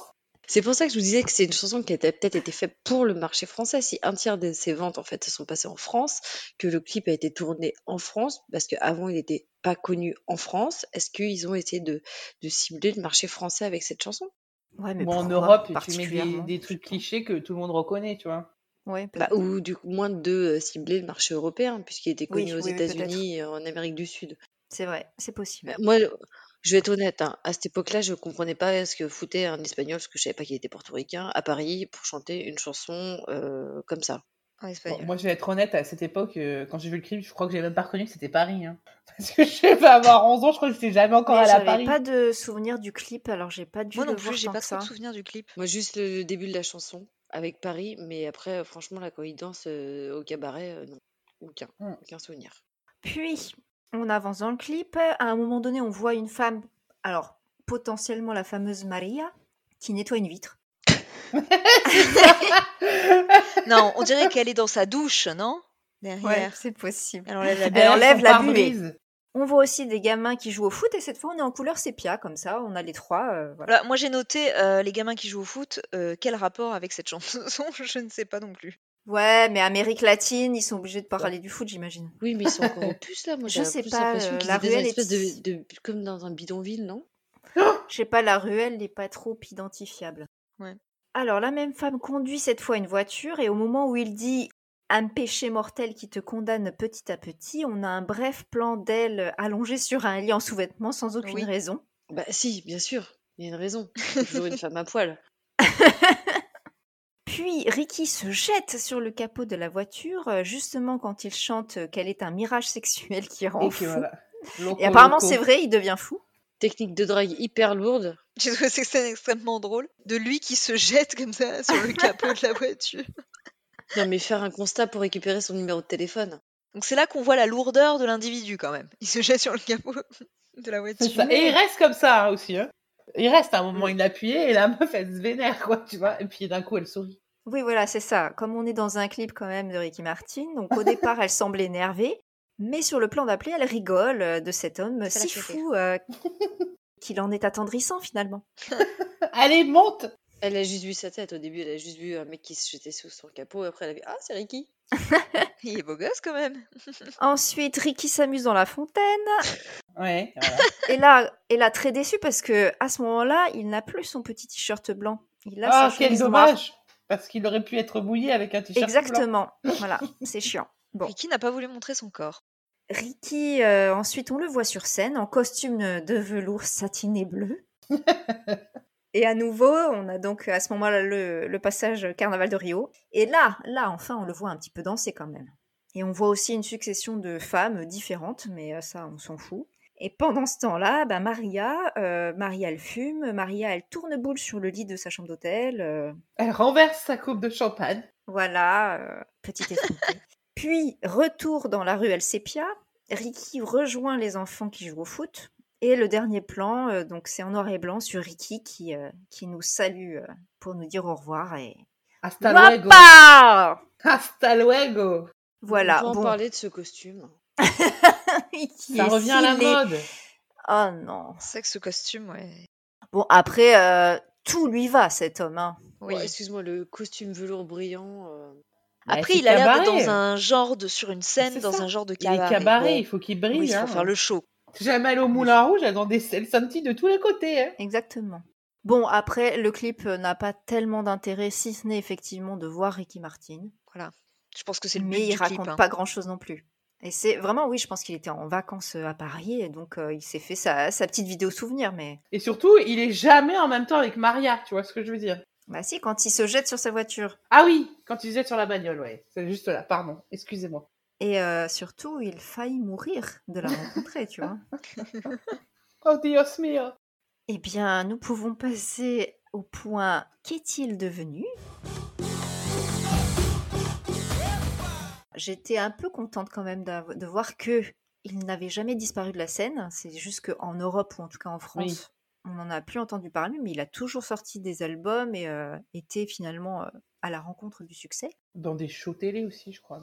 S4: C'est pour ça que je vous disais que c'est une chanson qui a peut-être été faite pour le marché français. Si un tiers de ses ventes en fait se sont passées en France, que le clip a été tourné en France, parce qu'avant il n'était pas connu en France, est-ce qu'ils ont essayé de, de cibler le marché français avec cette chanson?
S1: Ouais, mais
S3: Bon, en Europe, tu mets des, trucs clichés que tout le monde reconnaît, tu vois.
S1: Ouais,
S4: Bah. Ou du coup, moins de euh, cibler le marché européen, puisqu'il était
S1: Oui,
S4: connu aux
S1: oui,
S4: États-Unis et en Amérique du Sud.
S1: C'est vrai, c'est possible.
S4: Euh, Moi, Je vais être honnête, hein, à cette époque-là, je comprenais pas ce que foutait un Espagnol, parce que je savais pas qu'il était portoricain, à Paris pour chanter une chanson euh, comme ça.
S2: En
S3: Bon,
S2: espagnol.
S3: moi, je vais être honnête, à cette époque, euh, quand j'ai vu le clip, je crois que j'ai même pas reconnu que c'était Paris. Hein. (laughs) Parce que je vais avoir 11 ans, je crois que j'étais jamais encore
S1: Mais
S3: allée à
S1: j'avais
S3: Paris.
S1: pas de souvenir du clip, alors j'ai pas dû
S2: Moi
S1: le
S2: non plus, j'ai pas de
S1: ça.
S2: souvenirs du clip.
S4: Moi, juste le début de la chanson avec Paris, mais après, euh, franchement, là, quand il danse euh, au cabaret, euh, non, aucun,
S3: Hmm.
S4: aucun souvenir.
S1: Puis, on avance dans le clip. À un moment donné, on voit une femme, alors potentiellement la fameuse Maria, qui nettoie une vitre.
S2: Non, on dirait qu'elle est dans sa douche, non? Derrière.
S1: c'est possible.
S2: Elle enlève la
S1: Elle enlève la
S3: pare-brise.
S1: On voit aussi des gamins qui jouent au foot et cette fois on est en couleur sépia comme ça, on a les trois. euh, voilà.
S2: Voilà, moi j'ai noté euh, les gamins qui jouent au foot. euh, quel rapport avec cette chanson? (laughs) Je ne sais pas non plus.
S1: Ouais, mais Amérique latine, ils sont obligés de parler du foot, j'imagine.
S4: Oui, mais ils sont encore (laughs) puce, là. Moi,
S1: Je
S4: j'ai
S1: sais
S4: plus
S1: pas,
S4: l'impression qu'ils
S1: la ruelle
S4: espèce
S1: est-
S4: de, de- comme dans un bidonville, non? (gasps)
S1: Je sais pas, la ruelle n'est pas trop identifiable.
S2: Ouais.
S1: Alors, la même femme conduit cette fois une voiture et au moment où il dit un péché mortel qui te condamne petit à petit, on a un bref plan d'elle allongée sur un lit en sous-vêtements sans aucune
S2: Oui.
S1: raison.
S4: Bah si, bien sûr. Il y a une raison. C'est toujours une femme à poil. (laughs)
S1: Puis Ricky se jette sur le capot de la voiture, justement quand il chante qu'elle est un mirage sexuel qui rend
S3: Et
S1: fou.
S3: voilà.
S1: Et apparemment, c'est vrai, il devient fou.
S4: Technique de drague hyper lourde. (laughs)
S2: J'ai trouvé cette scène extrêmement drôle. De lui qui se jette comme ça sur le capot de la voiture. (laughs)
S4: Non, mais faire un constat pour récupérer son numéro de téléphone.
S2: Donc c'est là qu'on voit la lourdeur de l'individu quand même. Il se jette sur le capot (laughs) de la voiture.
S3: ça. Et il reste comme ça hein, aussi. Hein. Il reste à un moment, il appuyé et la meuf, elle se vénère, quoi, tu vois. Et puis d'un coup, elle sourit.
S1: Oui, voilà, c'est ça. Comme on est dans un clip quand même de Ricky Martin, donc au départ, elle semble énervée, mais sur le plan d'appelé, elle rigole euh, de cet homme si fou euh, qu'il en est attendrissant finalement. (laughs)
S3: Allez, monte
S4: Elle a juste vu sa tête. Au début, elle a juste vu un mec qui se jetait sous son capot. Et après, elle a vu Ah, c'est Ricky. (laughs)
S2: Il est beau gosse quand même. (laughs)
S1: Ensuite, Ricky s'amuse dans la fontaine.
S3: Ouais, voilà.
S1: Et là, et là, très déçu parce que à ce moment-là, il n'a plus son petit t-shirt blanc. Il a
S3: Ah,
S1: sa
S3: quel dommage Parce qu'il aurait pu être mouillé avec un t-shirt blanc.
S1: Exactement. voilà, c'est chiant. Bon.
S2: Ricky n'a pas voulu montrer son corps.
S1: Ricky, euh, ensuite, on le voit sur scène en costume de velours satiné bleu. (laughs) Et à nouveau, on a donc à ce moment-là le, le passage Carnaval de Rio. Et là, là, enfin, on le voit un petit peu danser quand même. Et on voit aussi une succession de femmes différentes, mais euh, ça, on s'en fout. Et pendant ce temps-là, bah, Maria, euh, Maria, elle fume, Maria, elle tourne boule sur le lit de sa chambre d'hôtel. euh,
S3: Elle renverse sa coupe de champagne.
S1: voilà, euh, petite effrontée. Puis, retour dans la rue El Sepia, Ricky rejoint les enfants qui jouent au foot. Et le dernier plan, euh, donc c'est en noir et blanc sur Ricky qui, euh, qui nous salue euh, pour nous dire au revoir. Et...
S3: Hasta luego. Hasta luego.
S1: Voilà,
S4: On en
S1: bon.
S4: parler de ce costume. (laughs)
S3: Ça revient à la mode.
S1: Oh non.
S2: C'est vrai que ce costume, ouais.
S1: Bon, après, euh, tout lui va, cet homme. hein.
S2: Oui.
S4: Ouais, Excuse-moi, le costume velours brillant.
S2: Après, il a l'air
S3: cabaret.
S2: dans un genre de sur une scène, dans
S3: ça.
S2: un genre de
S3: Il est
S2: cabaret.
S3: cabaret,
S2: Bon,
S3: il faut qu'il brille.
S2: oui, il faut
S3: hein.
S2: faire le show.
S3: Jamais allé au Moulin Rouge, elles ont des sentis de tous les côtés. Hein.
S1: Exactement. Bon, après, le clip euh, n'a pas tellement d'intérêt, si ce n'est effectivement de voir Ricky Martin.
S2: Je pense que c'est le but
S1: mais il
S2: du clip.
S1: raconte
S2: hein.
S1: pas grand chose non plus. Et c'est vraiment, oui, je pense qu'il était en vacances euh, à Paris et donc euh, il s'est fait sa, sa petite vidéo souvenir. Mais
S3: Et surtout, il est jamais en même temps avec Maria, tu vois ce que je veux dire.
S1: Bah si, quand il se jette sur sa voiture.
S3: Ah oui, quand il jette sur la bagnole, ouais. C'est juste là, pardon, excusez-moi.
S1: Et euh, surtout, il faillit mourir de la rencontrer, tu vois. (laughs)
S3: Oh Dios mio.
S1: Eh bien, nous pouvons passer au point qu'est-il devenu? J'étais un peu contente quand même de voir que il n'avait jamais disparu de la scène. C'est juste qu'en Europe ou en tout cas en France,
S3: Oui.
S1: On n'en a plus entendu parler, mais il a toujours sorti des albums et euh, était finalement euh, à la rencontre du succès.
S3: Dans des shows télé aussi, je crois.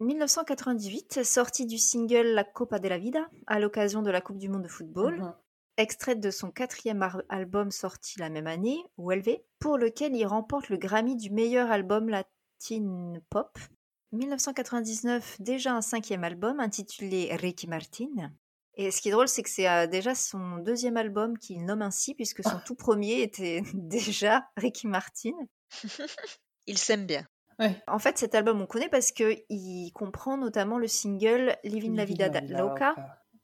S1: 1998, sortie du single La Copa de la Vida à l'occasion de la Coupe du Monde de football.
S3: Mhm.
S1: extraite de son quatrième album sorti la même année, ULV, pour lequel il remporte le Grammy du meilleur album latin pop. 1999, déjà un cinquième album intitulé Ricky Martin. Et ce qui est drôle, c'est que c'est euh, déjà son deuxième album qu'il nomme ainsi, puisque son tout premier était (laughs) déjà Ricky Martin. (laughs)
S2: Il s'aime bien.
S1: En fait, cet album, on connaît parce qu'il comprend notamment le single Living la Vida da- Loca,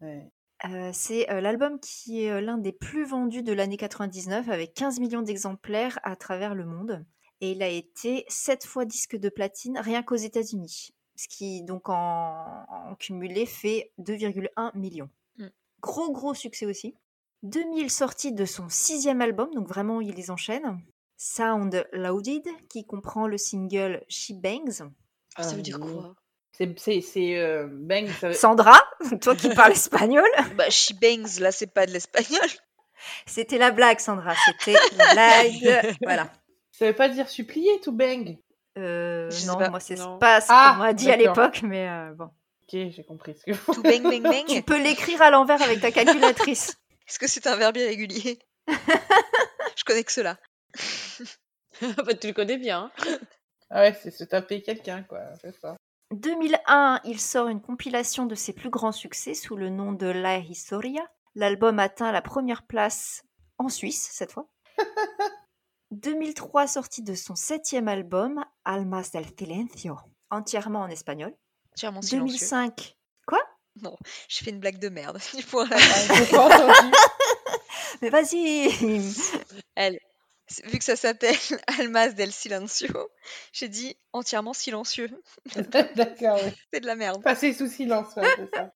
S3: Ouais.
S1: Euh, c'est euh, l'album qui est euh, l'un des plus vendus de l'année 99 avec 15 millions d'exemplaires à travers le monde. Et il a été 7 fois disque de platine rien qu'aux États-Unis. Ce qui, donc, en, en cumulé, fait 2,1 millions. Gros, gros succès aussi. 2000 sorties de son sixième album, donc vraiment, il les enchaîne. Sound Loaded, qui comprend le single She Bangs.
S4: Ah, ça
S3: Ah,
S4: veut dire
S3: oui.
S4: quoi?
S3: C'est, c'est, c'est euh, bang, ça veut-
S1: Sandra, (laughs) toi qui (laughs) parles espagnol,
S2: Bah, she bangs, là, c'est pas de l'espagnol.
S1: c'était la blague, Sandra, c'était la blague. (laughs) Voilà.
S3: ça veut pas dire supplier, to bang?
S1: Euh, non,
S2: pas.
S1: moi c'est pas ce
S3: Ah,
S1: qu'on m'a dit à l'époque, mais euh, bon.
S3: Ok, j'ai compris ce que vous
S2: To bang, bang, bang.
S1: Tu peux l'écrire à l'envers avec ta calculatrice. (laughs)
S2: Est-ce que c'est un verbe irrégulier? (laughs) Je connais que cela. (laughs)
S4: Bah, Tu le connais bien. hein.
S3: Ah ouais, c'est se taper quelqu'un, quoi. C'est ça.
S1: 2001, il sort une compilation de ses plus grands succès sous le nom de La Historia. L'album atteint la première place en Suisse cette fois. 2003, sortie de son septième album, Almas del Silencio, entièrement en espagnol.
S2: Entièrement silencieux.
S1: 2005,
S2: J'ai fait une blague de merde. (laughs)
S3: Ah, (laughs)
S1: mais vas-y
S4: Elle.
S2: Vu que ça s'appelle (laughs) Almas del Silencio, j'ai dit entièrement silencieux.
S3: D'accord, oui.
S2: C'est de la merde.
S3: Passer sous silence, ouais, c'est ça.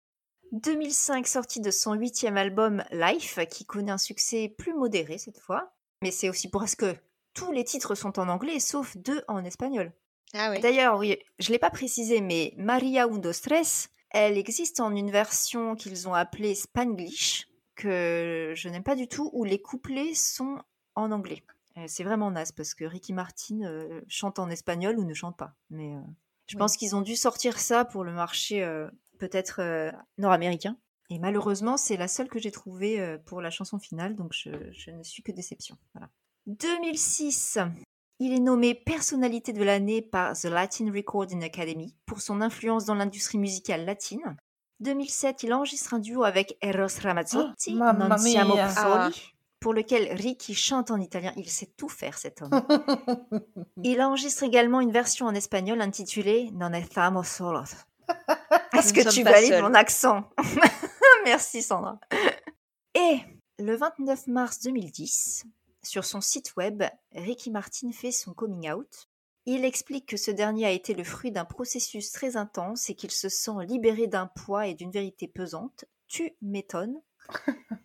S1: 2005, sortie de son huitième album Life, qui connaît un succès plus modéré cette fois. Mais c'est aussi parce que tous les titres sont en anglais, sauf deux en espagnol.
S2: Ah oui.
S1: D'ailleurs, oui, je ne l'ai pas précisé, mais Maria Undo Stress, elle existe en une version qu'ils ont appelée Spanglish, que je n'aime pas du tout, où les couplets sont en anglais. Euh, C'est vraiment naze parce que Ricky Martin euh, chante en espagnol ou ne chante pas. Mais euh, je
S2: Oui.
S1: pense qu'ils ont dû sortir ça pour le marché euh, peut-être nord-américain. Et malheureusement, c'est la seule que j'ai trouvée pour la chanson finale, donc je, je ne suis que déception. Voilà. 2006, il est nommé personnalité de l'année par The Latin Recording Academy pour son influence dans l'industrie musicale latine. 2007, il enregistre un duo avec Eros Ramazzotti,
S3: Oh,
S1: Non siamo soli, pour lequel Ricky chante en italien. Il sait tout faire, cet homme. (laughs) Il enregistre également une version en espagnol intitulée Non estamos solos. (laughs) Est-ce que tu valides mon accent? (laughs) Merci Sandra. Et le 29 mars 2010, sur son site web, Ricky Martin fait son coming out. Il explique que ce dernier a été le fruit d'un processus très intense et qu'il se sent libéré d'un poids et d'une vérité pesante. Tu m'étonnes. (laughs)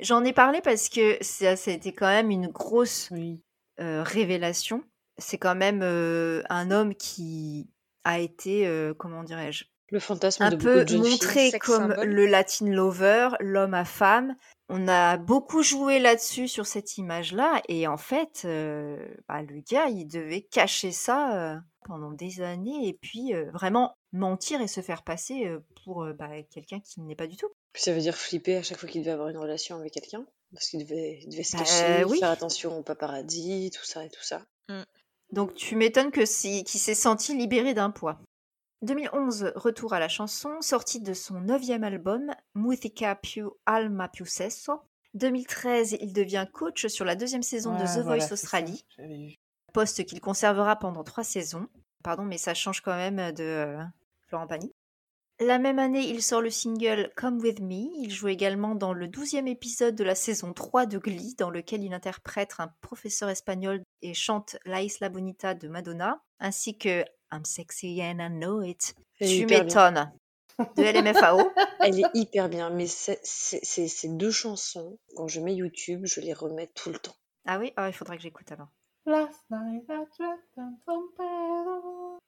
S1: J'en ai parlé parce que ça, ça a été quand même une grosse
S3: Oui.
S1: euh, révélation. C'est quand même euh, un homme qui a été, euh, comment dirais-je,
S4: Le fantasme
S1: un
S4: de
S1: peu
S4: de jeunes filles.
S1: montré comme le Latin lover, l'homme à femme. On a beaucoup joué là-dessus sur cette image-là et en fait, euh, bah, le gars, il devait cacher ça euh, pendant des années et puis euh, vraiment mentir et se faire passer euh, pour euh, bah, quelqu'un qui n'est pas du tout.
S4: Puis ça veut dire flipper à chaque fois qu'il devait avoir une relation avec quelqu'un. Parce qu'il devait, il devait se
S1: Bah,
S4: cacher,
S1: oui.
S4: faire attention au paparazzi, tout ça et tout ça.
S1: Donc tu m'étonnes que si, qu'il s'est senti libéré d'un poids. 2011, retour à la chanson, sortie de son neuvième album, Musica più alma più sesso. 2013, il devient coach sur la deuxième saison de The
S3: voilà,
S1: Voice Australie, poste qu'il conservera pendant trois saisons. Pardon, mais ça change quand même de euh, Florent Pagny. La même année, il sort le single Come With Me. Il joue également dans le douzième épisode de la saison 3 de Glee, dans lequel il interprète un professeur espagnol et chante La Isla Bonita de Madonna, ainsi que I'm Sexy and I Know It. Tu m'étonnes. De LMFAO. (laughs)
S4: Elle est hyper bien, mais c'est- c'est- c'est- ces deux chansons, quand je mets YouTube, je les remets tout le temps.
S1: Ah oui, ah, il faudra que j'écoute alors.
S3: Last night I dreamt of San Pedro.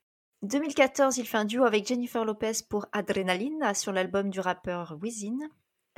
S1: 2014, il fait un duo avec Jennifer Lopez pour Adrenaline sur l'album du rappeur Wisin.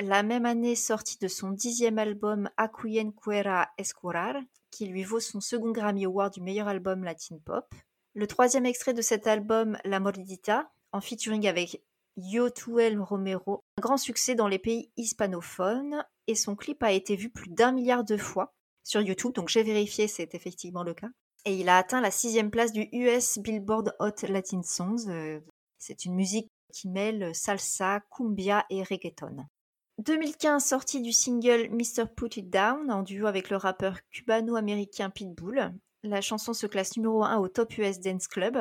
S1: La même année, sortie de son dixième album Acuyen Cuera Escurar, qui lui vaut son second Grammy Award du meilleur album latin pop. Le troisième extrait de cet album, La Mordidita, en featuring avec Yotuel Romero, un grand succès dans les pays hispanophones, et son clip a été vu plus d'un milliard de fois sur YouTube, donc j'ai vérifié, c'est effectivement le cas. Et il a atteint la sixième place du US Billboard Hot Latin Songs. Euh, C'est une musique qui mêle salsa, cumbia et reggaeton. 2015, sortie du single Mr. Put It Down en duo avec le rappeur cubano-américain Pitbull. La chanson se classe numéro 1 au Top US Dance Club.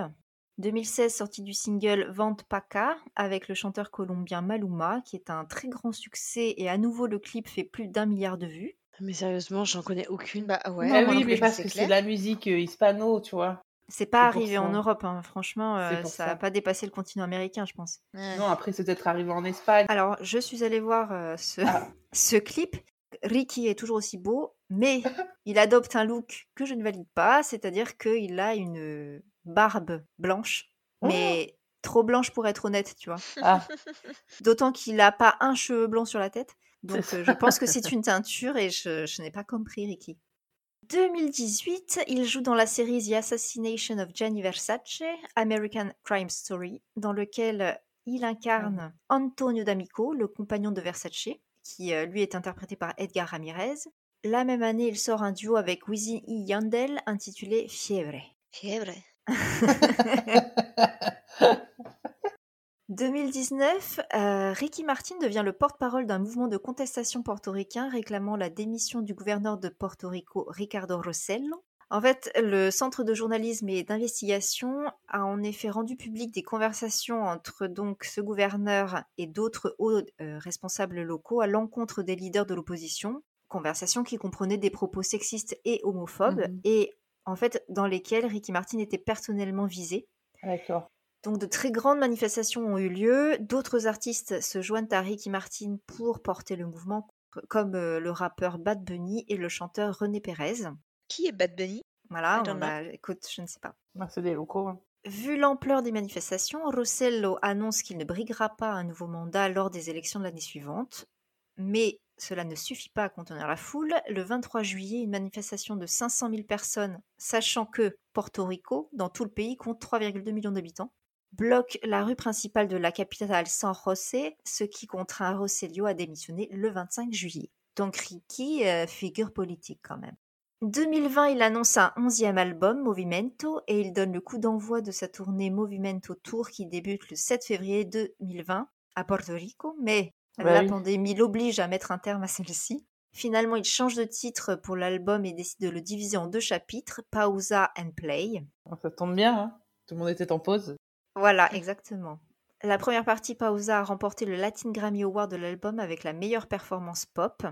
S1: 2016, sortie du single Vente Paca avec le chanteur colombien Maluma, qui est un très grand succès et à nouveau le clip fait plus d'un milliard de vues.
S4: Mais sérieusement, j'en connais aucune.
S2: Bah ouais.
S3: Ah oui, mais parce
S2: c'est
S3: que c'est de la musique euh, hispano, tu vois.
S1: C'est pas arrivé en. Europe, hein. franchement, euh, ça
S3: ça.
S1: n'a pas dépassé le continent américain, je pense.
S2: Ouais.
S3: Non, après, c'est peut-être arrivé en Espagne.
S1: Alors, je suis allée voir euh, ce,
S3: Ah. (laughs)
S1: ce clip. Ricky est toujours aussi beau, mais (laughs) il adopte un look que je ne valide pas, c'est-à-dire qu'il a une barbe blanche,
S3: Oh.
S1: mais trop blanche pour être honnête, tu vois. (laughs)
S3: Ah,
S1: D'autant qu'il n'a pas un cheveu blanc sur la tête. Donc, euh, je pense que c'est (laughs) une teinture et je, je n'ai pas compris Ricky. 2018, il joue dans la série The Assassination of Gianni Versace, American Crime Story, dans lequel il incarne Antonio D'Amico, le compagnon de Versace, qui euh, lui est interprété par Edgar Ramirez. La même année, il sort un duo avec Wisin y Yandel intitulé Fiebre.
S2: Fiebre. (laughs)
S1: 2019, euh, Ricky Martin devient le porte-parole d'un mouvement de contestation portoricain réclamant la démission du gouverneur de Porto Rico, Ricardo Rossello. En fait, le Centre de journalisme et d'investigation a en effet rendu public des conversations entre donc ce gouverneur et d'autres hauts euh, responsables locaux à l'encontre des leaders de l'opposition. Conversations qui comprenaient des propos sexistes et homophobes
S3: Mhm.
S1: et en fait dans lesquelles Ricky Martin était personnellement visé.
S3: d'accord.
S1: Donc de très grandes manifestations ont eu lieu. D'autres artistes se joignent à Ricky Martin pour porter le mouvement, comme euh, le rappeur Bad Bunny et le chanteur René Pérez.
S2: Qui est Bad Bunny?
S1: Voilà, on écoute, je ne sais pas.
S3: Ah, c'est des locaux. hein.
S1: Vu l'ampleur des manifestations, Rossello annonce qu'il ne briguera pas un nouveau mandat lors des élections de l'année suivante. Mais cela ne suffit pas à contenir la foule. Le 23 juillet, une manifestation de 500 000 personnes, sachant que Porto Rico, dans tout le pays, compte 3,2 millions d'habitants, bloque la rue principale de la capitale San José, ce qui contraint Rossellio à démissionner le 25 juillet. Donc Ricky, euh, figure politique quand même. 2020, il annonce un onzième album, Movimento, et il donne le coup d'envoi de sa tournée Movimento Tour qui débute le 7 février 2020 à Porto Rico, mais
S3: Bah
S1: la pandémie l'oblige à mettre un terme à celle-ci. Finalement, il change de titre pour l'album et décide de le diviser en deux chapitres, Pausa and Play.
S3: Ah, Ça tombe bien, hein. Tout le monde était en pause.
S1: Voilà, exactement. La première partie, Pausa, a remporté le Latin Grammy Award de l'album avec la meilleure performance pop.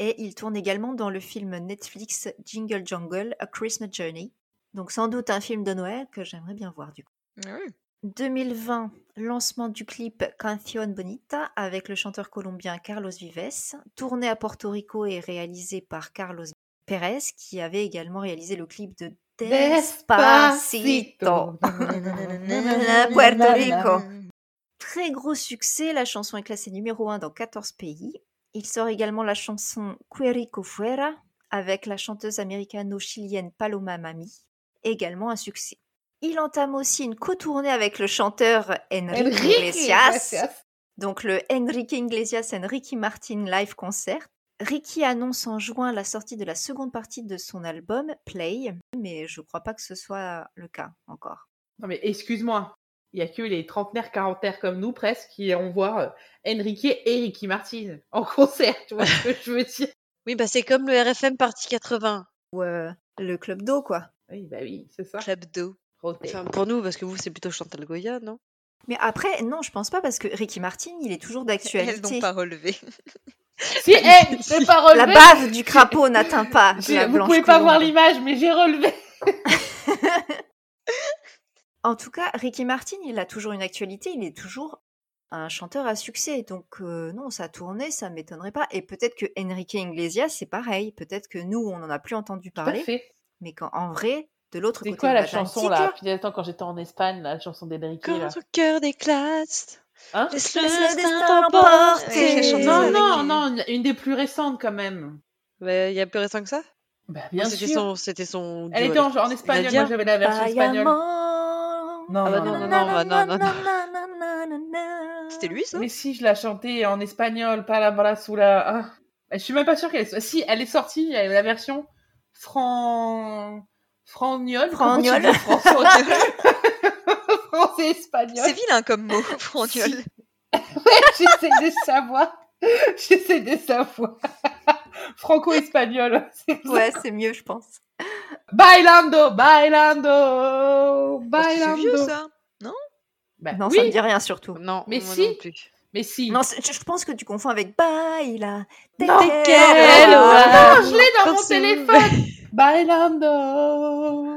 S1: Et il tourne également dans le film Netflix Jingle Jungle, A Christmas Journey. Donc sans doute un film de Noël que j'aimerais bien voir du coup.
S2: Ah oui.
S1: 2020, lancement du clip Canción Bonita avec le chanteur colombien Carlos Vives, tourné à Porto Rico et réalisé par Carlos Pérez, qui avait également réalisé le clip de Despacito. (laughs) Puerto Rico. Très gros succès, la chanson est classée numéro 1 dans 14 pays. Il sort également la chanson Querico Fuera avec la chanteuse américano-chilienne Paloma Mami, également un succès. Il entame aussi une co-tournée avec le chanteur Enrique
S3: Enrique
S1: Iglesias,
S3: Iglesias.
S1: donc le Enrique Iglesias and Ricky Martin live concert. Ricky annonce en juin la sortie de la seconde partie de son album Play, mais je crois pas que ce soit le cas encore.
S3: Non, mais excuse-moi. Il y a que les trentenaires, quarantaires comme nous, presque, qui iront voir euh, Enrique et Ricky Martin en (laughs) concert. Tu vois ce que je veux dire
S4: Oui, bah c'est comme le RFM partie 80.
S1: Ou euh, le club d'eau, quoi.
S3: Oui, bah oui, c'est ça.
S2: Club d'eau.
S4: Enfin, pour nous, parce que vous, c'est plutôt Chantal Goya, non?
S1: Mais après, non, je pense pas parce que Ricky Martin, il est toujours
S2: Elles
S1: d'actualité.
S2: n'ont pas relevé. (laughs)
S3: Si, hé, je pas
S1: La
S3: relevé.
S1: bave du crapaud n'atteint pas
S3: J'ai-
S1: la
S3: Vous pouvez pas voir l'image, mais j'ai relevé. (laughs)
S1: En tout cas, Ricky Martin, il a toujours une actualité, il est toujours un chanteur à succès. Donc euh, non, ça a tourné, ça m'étonnerait pas. Et peut-être que Enrique Iglesias, c'est pareil. Peut-être que nous, on en a plus entendu parler.
S3: Parfait.
S1: Mais qu'en vrai, de l'autre
S3: C'est
S1: côté
S3: quoi
S1: de
S3: la chanson là? Puis attends, quand j'étais en Espagne, la chanson d'Enrique
S4: ton cœur d'éclate,
S3: Hein?
S1: Laisse le
S4: destin t'emporter.
S3: Non,
S2: avec
S3: non, non, une des plus récentes quand même.
S4: Il y a plus récent que ça?
S3: Bah, bien
S4: C'était
S3: sûr.
S4: son, c'était son.
S3: Elle était en, en espagnol, moi j'avais la version espagnole. Non,
S4: Ah bah
S3: non,
S4: non,
S3: non,
S4: non,
S3: non.
S4: non, bah non, non, non.
S1: non.
S2: C'était lui, ça
S3: Mais si, je la chantais en espagnol, pas la brassula. Ah. Je suis même pas sûre qu'elle est... Si, elle est sortie, il y a la version fran... Dis, François Français espagnol.
S2: C'est vilain comme mot, frangnol.
S3: J'essaie de savoir. J'essaie de savoir. Franco-espagnol.
S1: Ouais, c'est mieux, je pense.
S3: Bailando, bailando,
S2: Oh, c'est vieux
S3: bailando.
S2: ça.
S3: Bah,
S1: Non,
S3: oui,
S1: ça me dit rien surtout.
S4: Non,
S3: Mais
S4: moi
S3: si.
S4: non plus.
S3: mais si.
S1: Non, je pense que tu confonds avec Baila.
S3: Non,
S4: quel
S3: Ah,
S4: horreur.
S3: je l'ai dans mon téléphone. (laughs) Bailando.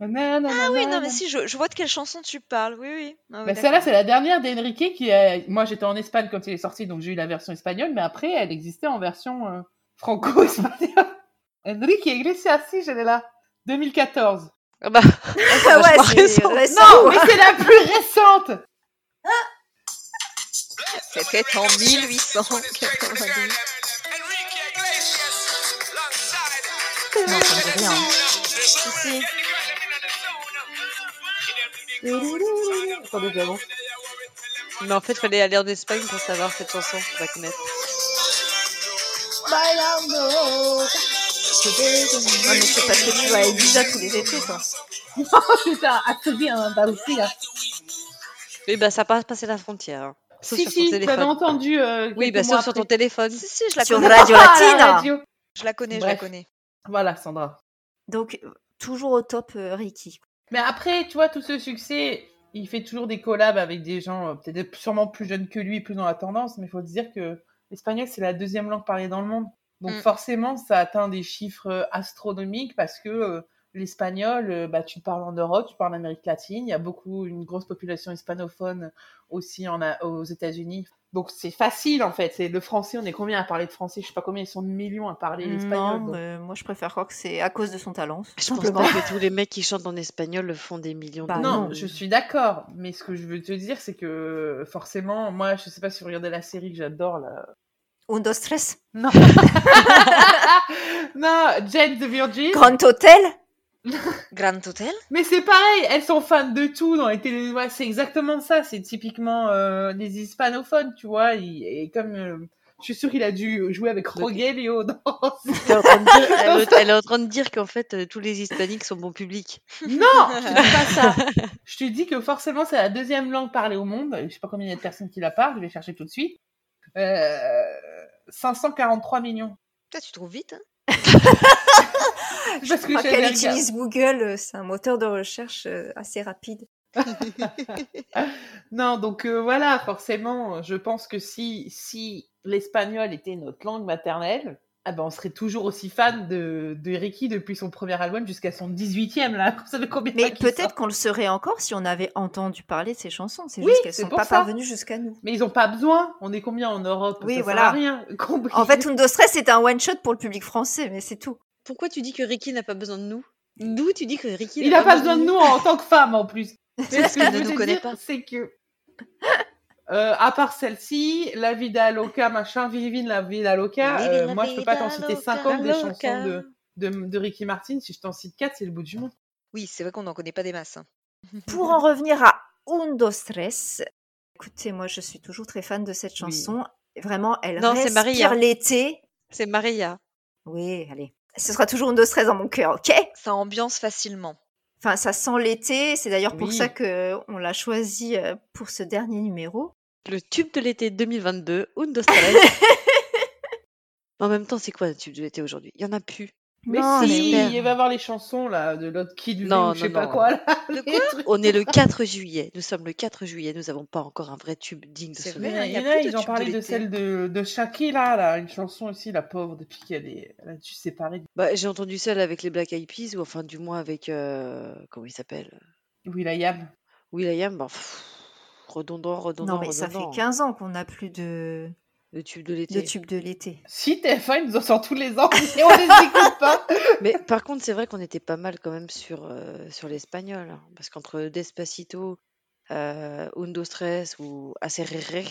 S2: Ah oui, non, mais si, je, je vois de quelle chanson tu parles. Oui, oui. Ah oui,
S3: Bah, celle-là, c'est la dernière d'Enrique qui est... Moi, j'étais en Espagne quand il est sorti, donc j'ai eu la version espagnole, mais après, elle existait en version euh, franco-espagnole. (laughs) Enrique Iglesias, si, je l'ai là. 2014.
S4: Ah bah, (laughs)
S1: Ah ouais,
S4: vachement
S1: c'est
S4: récent.
S1: récent.
S3: Non, (laughs) mais c'est la plus récente
S2: C'était en 1890.
S1: Non, ça me dit rien.
S3: Attendez.
S4: Mais en fait, fallait aller en Espagne pour savoir cette chanson, pour la connaître.
S1: Ouais, mais c'est parce que tu vas à Ibiza tous les étés, toi.
S3: Putain, atelier en Andalousie.
S4: Oui, bah ça passe passer la frontière. hein. Sauf
S3: Si,
S4: sur ton
S3: si, tu
S4: téléphone.
S3: avais entendu. euh,
S4: Oui,
S3: quelques
S4: bah
S3: mois
S4: sauf sur ton
S3: après.
S4: téléphone.
S2: Si, si, je la
S1: Sur
S2: connais.
S1: Radio
S3: Ah,
S1: Latine.
S3: la radio.
S2: Je la connais, je la
S3: Bref.
S2: connais.
S3: Voilà, Sandra.
S1: Donc, euh, toujours au top, euh, Ricky.
S3: Mais après, tu vois, tout ce succès, il fait toujours des collabs avec des gens euh, peut-être sûrement plus jeunes que lui, plus dans la tendance, mais il faut dire que l'espagnol, c'est la deuxième langue parlée dans le monde. Donc
S2: Mm.
S3: forcément, ça atteint des chiffres euh, astronomiques parce que euh, l'espagnol, euh, bah, tu parles en Europe, tu parles en Amérique latine, il y a beaucoup, une grosse population hispanophone aussi en, a- aux États-Unis. Donc c'est facile en fait. C'est le français, on est combien à parler de français? Je sais pas combien ils sont de millions à parler l'espagnol.
S1: Non,
S3: donc-
S1: moi je préfère croire que c'est à cause de son talent.
S4: Je pense pas que tous les mecs qui chantent en espagnol le font des millions
S1: Bah
S4: de
S3: non,
S1: non.
S3: je suis d'accord, mais ce que je veux te dire, c'est que forcément, moi, je sais pas si vous regardez la série que j'adore.
S1: Un, dos, tres?
S3: Non, (laughs) non, Jane the Virgin.
S1: Grand Hotel? (laughs)
S2: Grand Hotel?
S3: Mais c'est pareil, elles sont fans de tout dans les télé. ouais, c'est exactement ça. C'est typiquement euh, des hispanophones, tu vois. Et, comme euh, je suis sûre qu'il a dû jouer avec Rogelio dans. (laughs)
S4: De elle est en train de dire qu'en fait, euh, tous les hispaniques sont bon public.
S3: Non, je te dis pas ça. Je te dis que forcément, c'est la deuxième langue parlée au monde. Je sais pas combien il y a de personnes qui la parlent. Je vais chercher tout de suite. Euh, 543 millions.
S2: Toi, tu trouves vite, hein (laughs)
S3: Parce que
S1: Quand
S3: j'avais
S1: elle
S3: regardé-
S1: utilise Google, euh, c'est un moteur de recherche euh, assez rapide. (laughs)
S3: Non, donc euh, voilà, forcément, je pense que si, si l'espagnol était notre langue maternelle, ah ben on serait toujours aussi fan de, de Ricky depuis son premier album jusqu'à son 18e, là. (laughs) Vous savez combien de
S1: Mais peut-être qu'on le serait encore si on avait entendu parler de ces chansons. C'est
S3: Oui,
S1: juste qu'elles
S3: c'est
S1: sont pas
S3: ça.
S1: parvenues jusqu'à nous.
S3: Mais ils ont pas besoin. On est combien en Europe?
S1: Oui,
S3: Ça
S1: voilà.
S3: Sert à rien. (laughs) Compris.
S1: En fait, Undo Stress, c'est un one-shot pour le public français, mais c'est tout.
S4: Pourquoi tu dis que Ricky n'a pas besoin de nous? D'où tu dis que Ricky
S3: il a pas besoin de nous? en tant que femme en plus. (laughs) Mais ce que je
S2: ne nous
S3: dire,
S2: pas.
S3: c'est que euh, à part celle-ci, La Vida Loca, machin, Vivine La Vida Loca, euh,
S2: la
S3: moi je peux pas t'en
S2: vida
S3: citer
S2: loca,
S3: 50 des
S4: loca.
S3: chansons de, de, de Ricky Martin. Si je t'en cite 4, c'est le bout du monde.
S2: Oui, c'est vrai qu'on n'en connaît pas des masses. hein. (laughs)
S1: Pour en revenir à Undo Stress, écoutez, moi je suis toujours très fan de cette
S3: Oui.
S1: chanson. Vraiment, elle
S4: Non, c'est Maria.
S1: respire l'été.
S4: C'est Maria.
S1: Oui, allez. Ce sera toujours Undo Stress dans mon cœur, ok?
S2: Ça ambiance facilement.
S1: Enfin, ça sent l'été. C'est d'ailleurs pour
S3: Oui.
S1: ça que on l'a choisi euh, pour ce dernier numéro.
S4: Le tube de l'été 2022, Undo Stress. (laughs) en même temps, c'est quoi le tube de l'été aujourd'hui? Il y en a plus.
S3: Mais
S1: Non,
S3: si,
S1: mais
S3: il va y avoir les chansons là de l'autre Kid V
S4: Non,
S3: ou je sais
S4: non,
S3: pas quoi là.
S2: De (laughs)
S3: Les
S2: quoi
S3: trucs.
S4: On est le 4 juillet. Nous sommes le 4 juillet. Nous n'avons pas encore un vrai tube digne de
S2: C'est
S4: ce
S2: vrai, hein, il y
S3: y en a,
S2: plus de
S3: ils ont parlé
S2: de
S3: celle de, de Shakira là, une chanson aussi, la pauvre, depuis qu'elle est, elle a dû se séparer.
S4: Bah, j'ai entendu celle avec les Black Eyed Peas, ou enfin du moins avec... euh, comment il s'appelle?
S3: Will.i.am.
S4: Will.i.am. Bah, pff, redondant, redondant,
S1: non, mais ça fait
S4: redondant.
S1: 15 ans qu'on n'a plus de,
S4: Le tube de
S1: de
S4: l'été.
S1: tube de l'été.
S3: Si TF1 ils nous en sortent tous les ans et on les écoute pas. (laughs)
S4: Mais par contre, c'est vrai qu'on était pas mal quand même sur, euh, sur l'espagnol. hein, parce qu'entre Despacito, euh, Undo Stress ou Acerrere,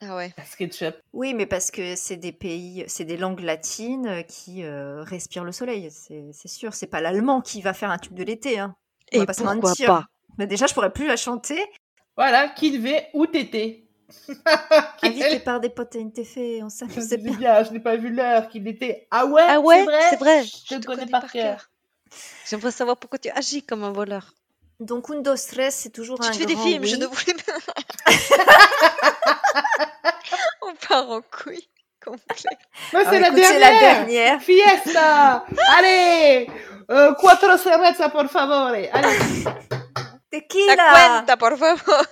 S2: Ah ouais.
S3: SketchUp.
S1: Oui, mais parce que c'est des pays, c'est des langues latines qui euh, respirent le soleil, c'est c'est sûr. C'est pas l'allemand qui va faire un tube de l'été. Hein. On va
S4: et
S1: pas se
S4: pourquoi
S1: mentir.
S4: pas?
S1: Mais déjà, je pourrais plus la chanter.
S3: Voilà, Kid V ou Tété. (laughs)
S1: Invité par des potes à une TV, on
S3: sais
S1: bien.
S3: bien, je n'ai pas vu l'heure qu'il était. Ah ouais,
S4: Ah ouais,
S3: c'est vrai. Je te connais par cœur.
S4: J'aimerais savoir pourquoi tu agis comme un voleur.
S1: Donc, Undo Stress, c'est toujours
S2: Tu
S1: un
S2: te fais des films, je ne voulais pas. (laughs) On part en couille. complet.
S1: Alors,
S5: c'est la dernière.
S1: la dernière.
S5: Fiesta (laughs) Allez euh, Cuatro cerveza, por favor Allez
S2: La
S1: Tequila
S2: cuenta, por favor.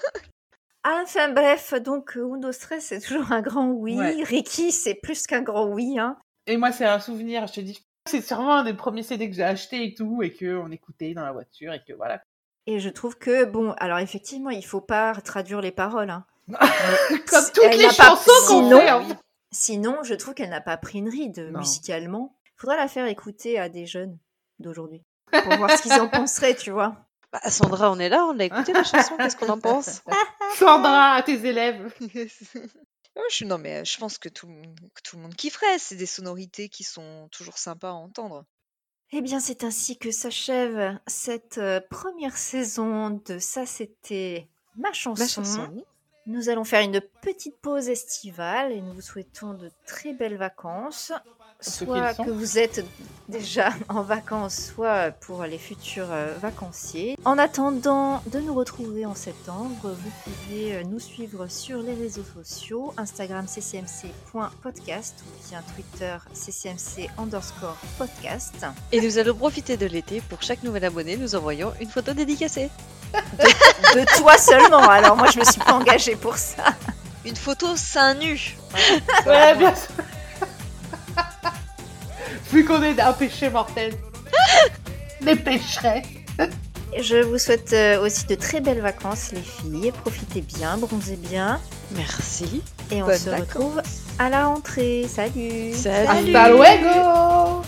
S1: Enfin bref, donc euh, Uno Stress, c'est toujours un grand oui.
S5: Ouais.
S1: Ricky, c'est plus qu'un grand oui. Hein.
S5: Et moi, c'est un souvenir, je te dis, c'est sûrement un des premiers CD que j'ai acheté et tout, et qu'on écoutait dans la voiture, et que voilà.
S1: Et je trouve que, bon, alors effectivement, il faut pas traduire les paroles. hein. (laughs)
S5: Comme toutes
S1: Elle
S5: les chansons qu'on
S1: sinon-
S5: fait, fait.
S1: Sinon, je trouve qu'elle n'a pas pris une ride
S5: Non.
S1: musicalement. Faudra la faire écouter à des jeunes d'aujourd'hui pour voir ce qu'ils en (laughs) penseraient, tu vois.
S4: Bah, Sandra, on est là, on l'a écouté la chanson, qu'est-ce qu'on en pense (laughs)
S5: Sandra, à tes élèves. (laughs)
S2: Je, non, mais euh, je pense que tout, le monde- que tout le monde kifferait. C'est des sonorités qui sont toujours sympas à entendre.
S1: Eh bien, c'est ainsi que s'achève cette euh, première saison de Ça, c'était ma chanson.
S2: Ma chanson.
S1: Nous allons faire une petite pause estivale et nous vous souhaitons de très belles vacances. Soit que vous êtes déjà (laughs) en vacances, soit pour les futurs euh, vacanciers. En attendant de nous retrouver en septembre, vous pouvez euh, nous suivre sur les réseaux sociaux, Instagram ccmc.podcast ou bien Twitter ccmc underscore podcast.
S4: Et nous allons profiter de l'été pour chaque nouvel abonné, nous envoyons une photo dédicacée.
S1: De toi seulement, alors moi je me suis pas engagée pour ça.
S2: Une photo seins nus.
S5: Ouais, bien sûr. Vu qu'on est un péché mortel. (laughs) Les pécherets.
S1: Je vous souhaite euh, aussi de très belles vacances les filles, profitez bien, bronzez bien
S4: Merci.
S1: et on se
S2: vacances.
S1: retrouve à la rentrée. Salut
S4: Salut.
S5: Hasta luego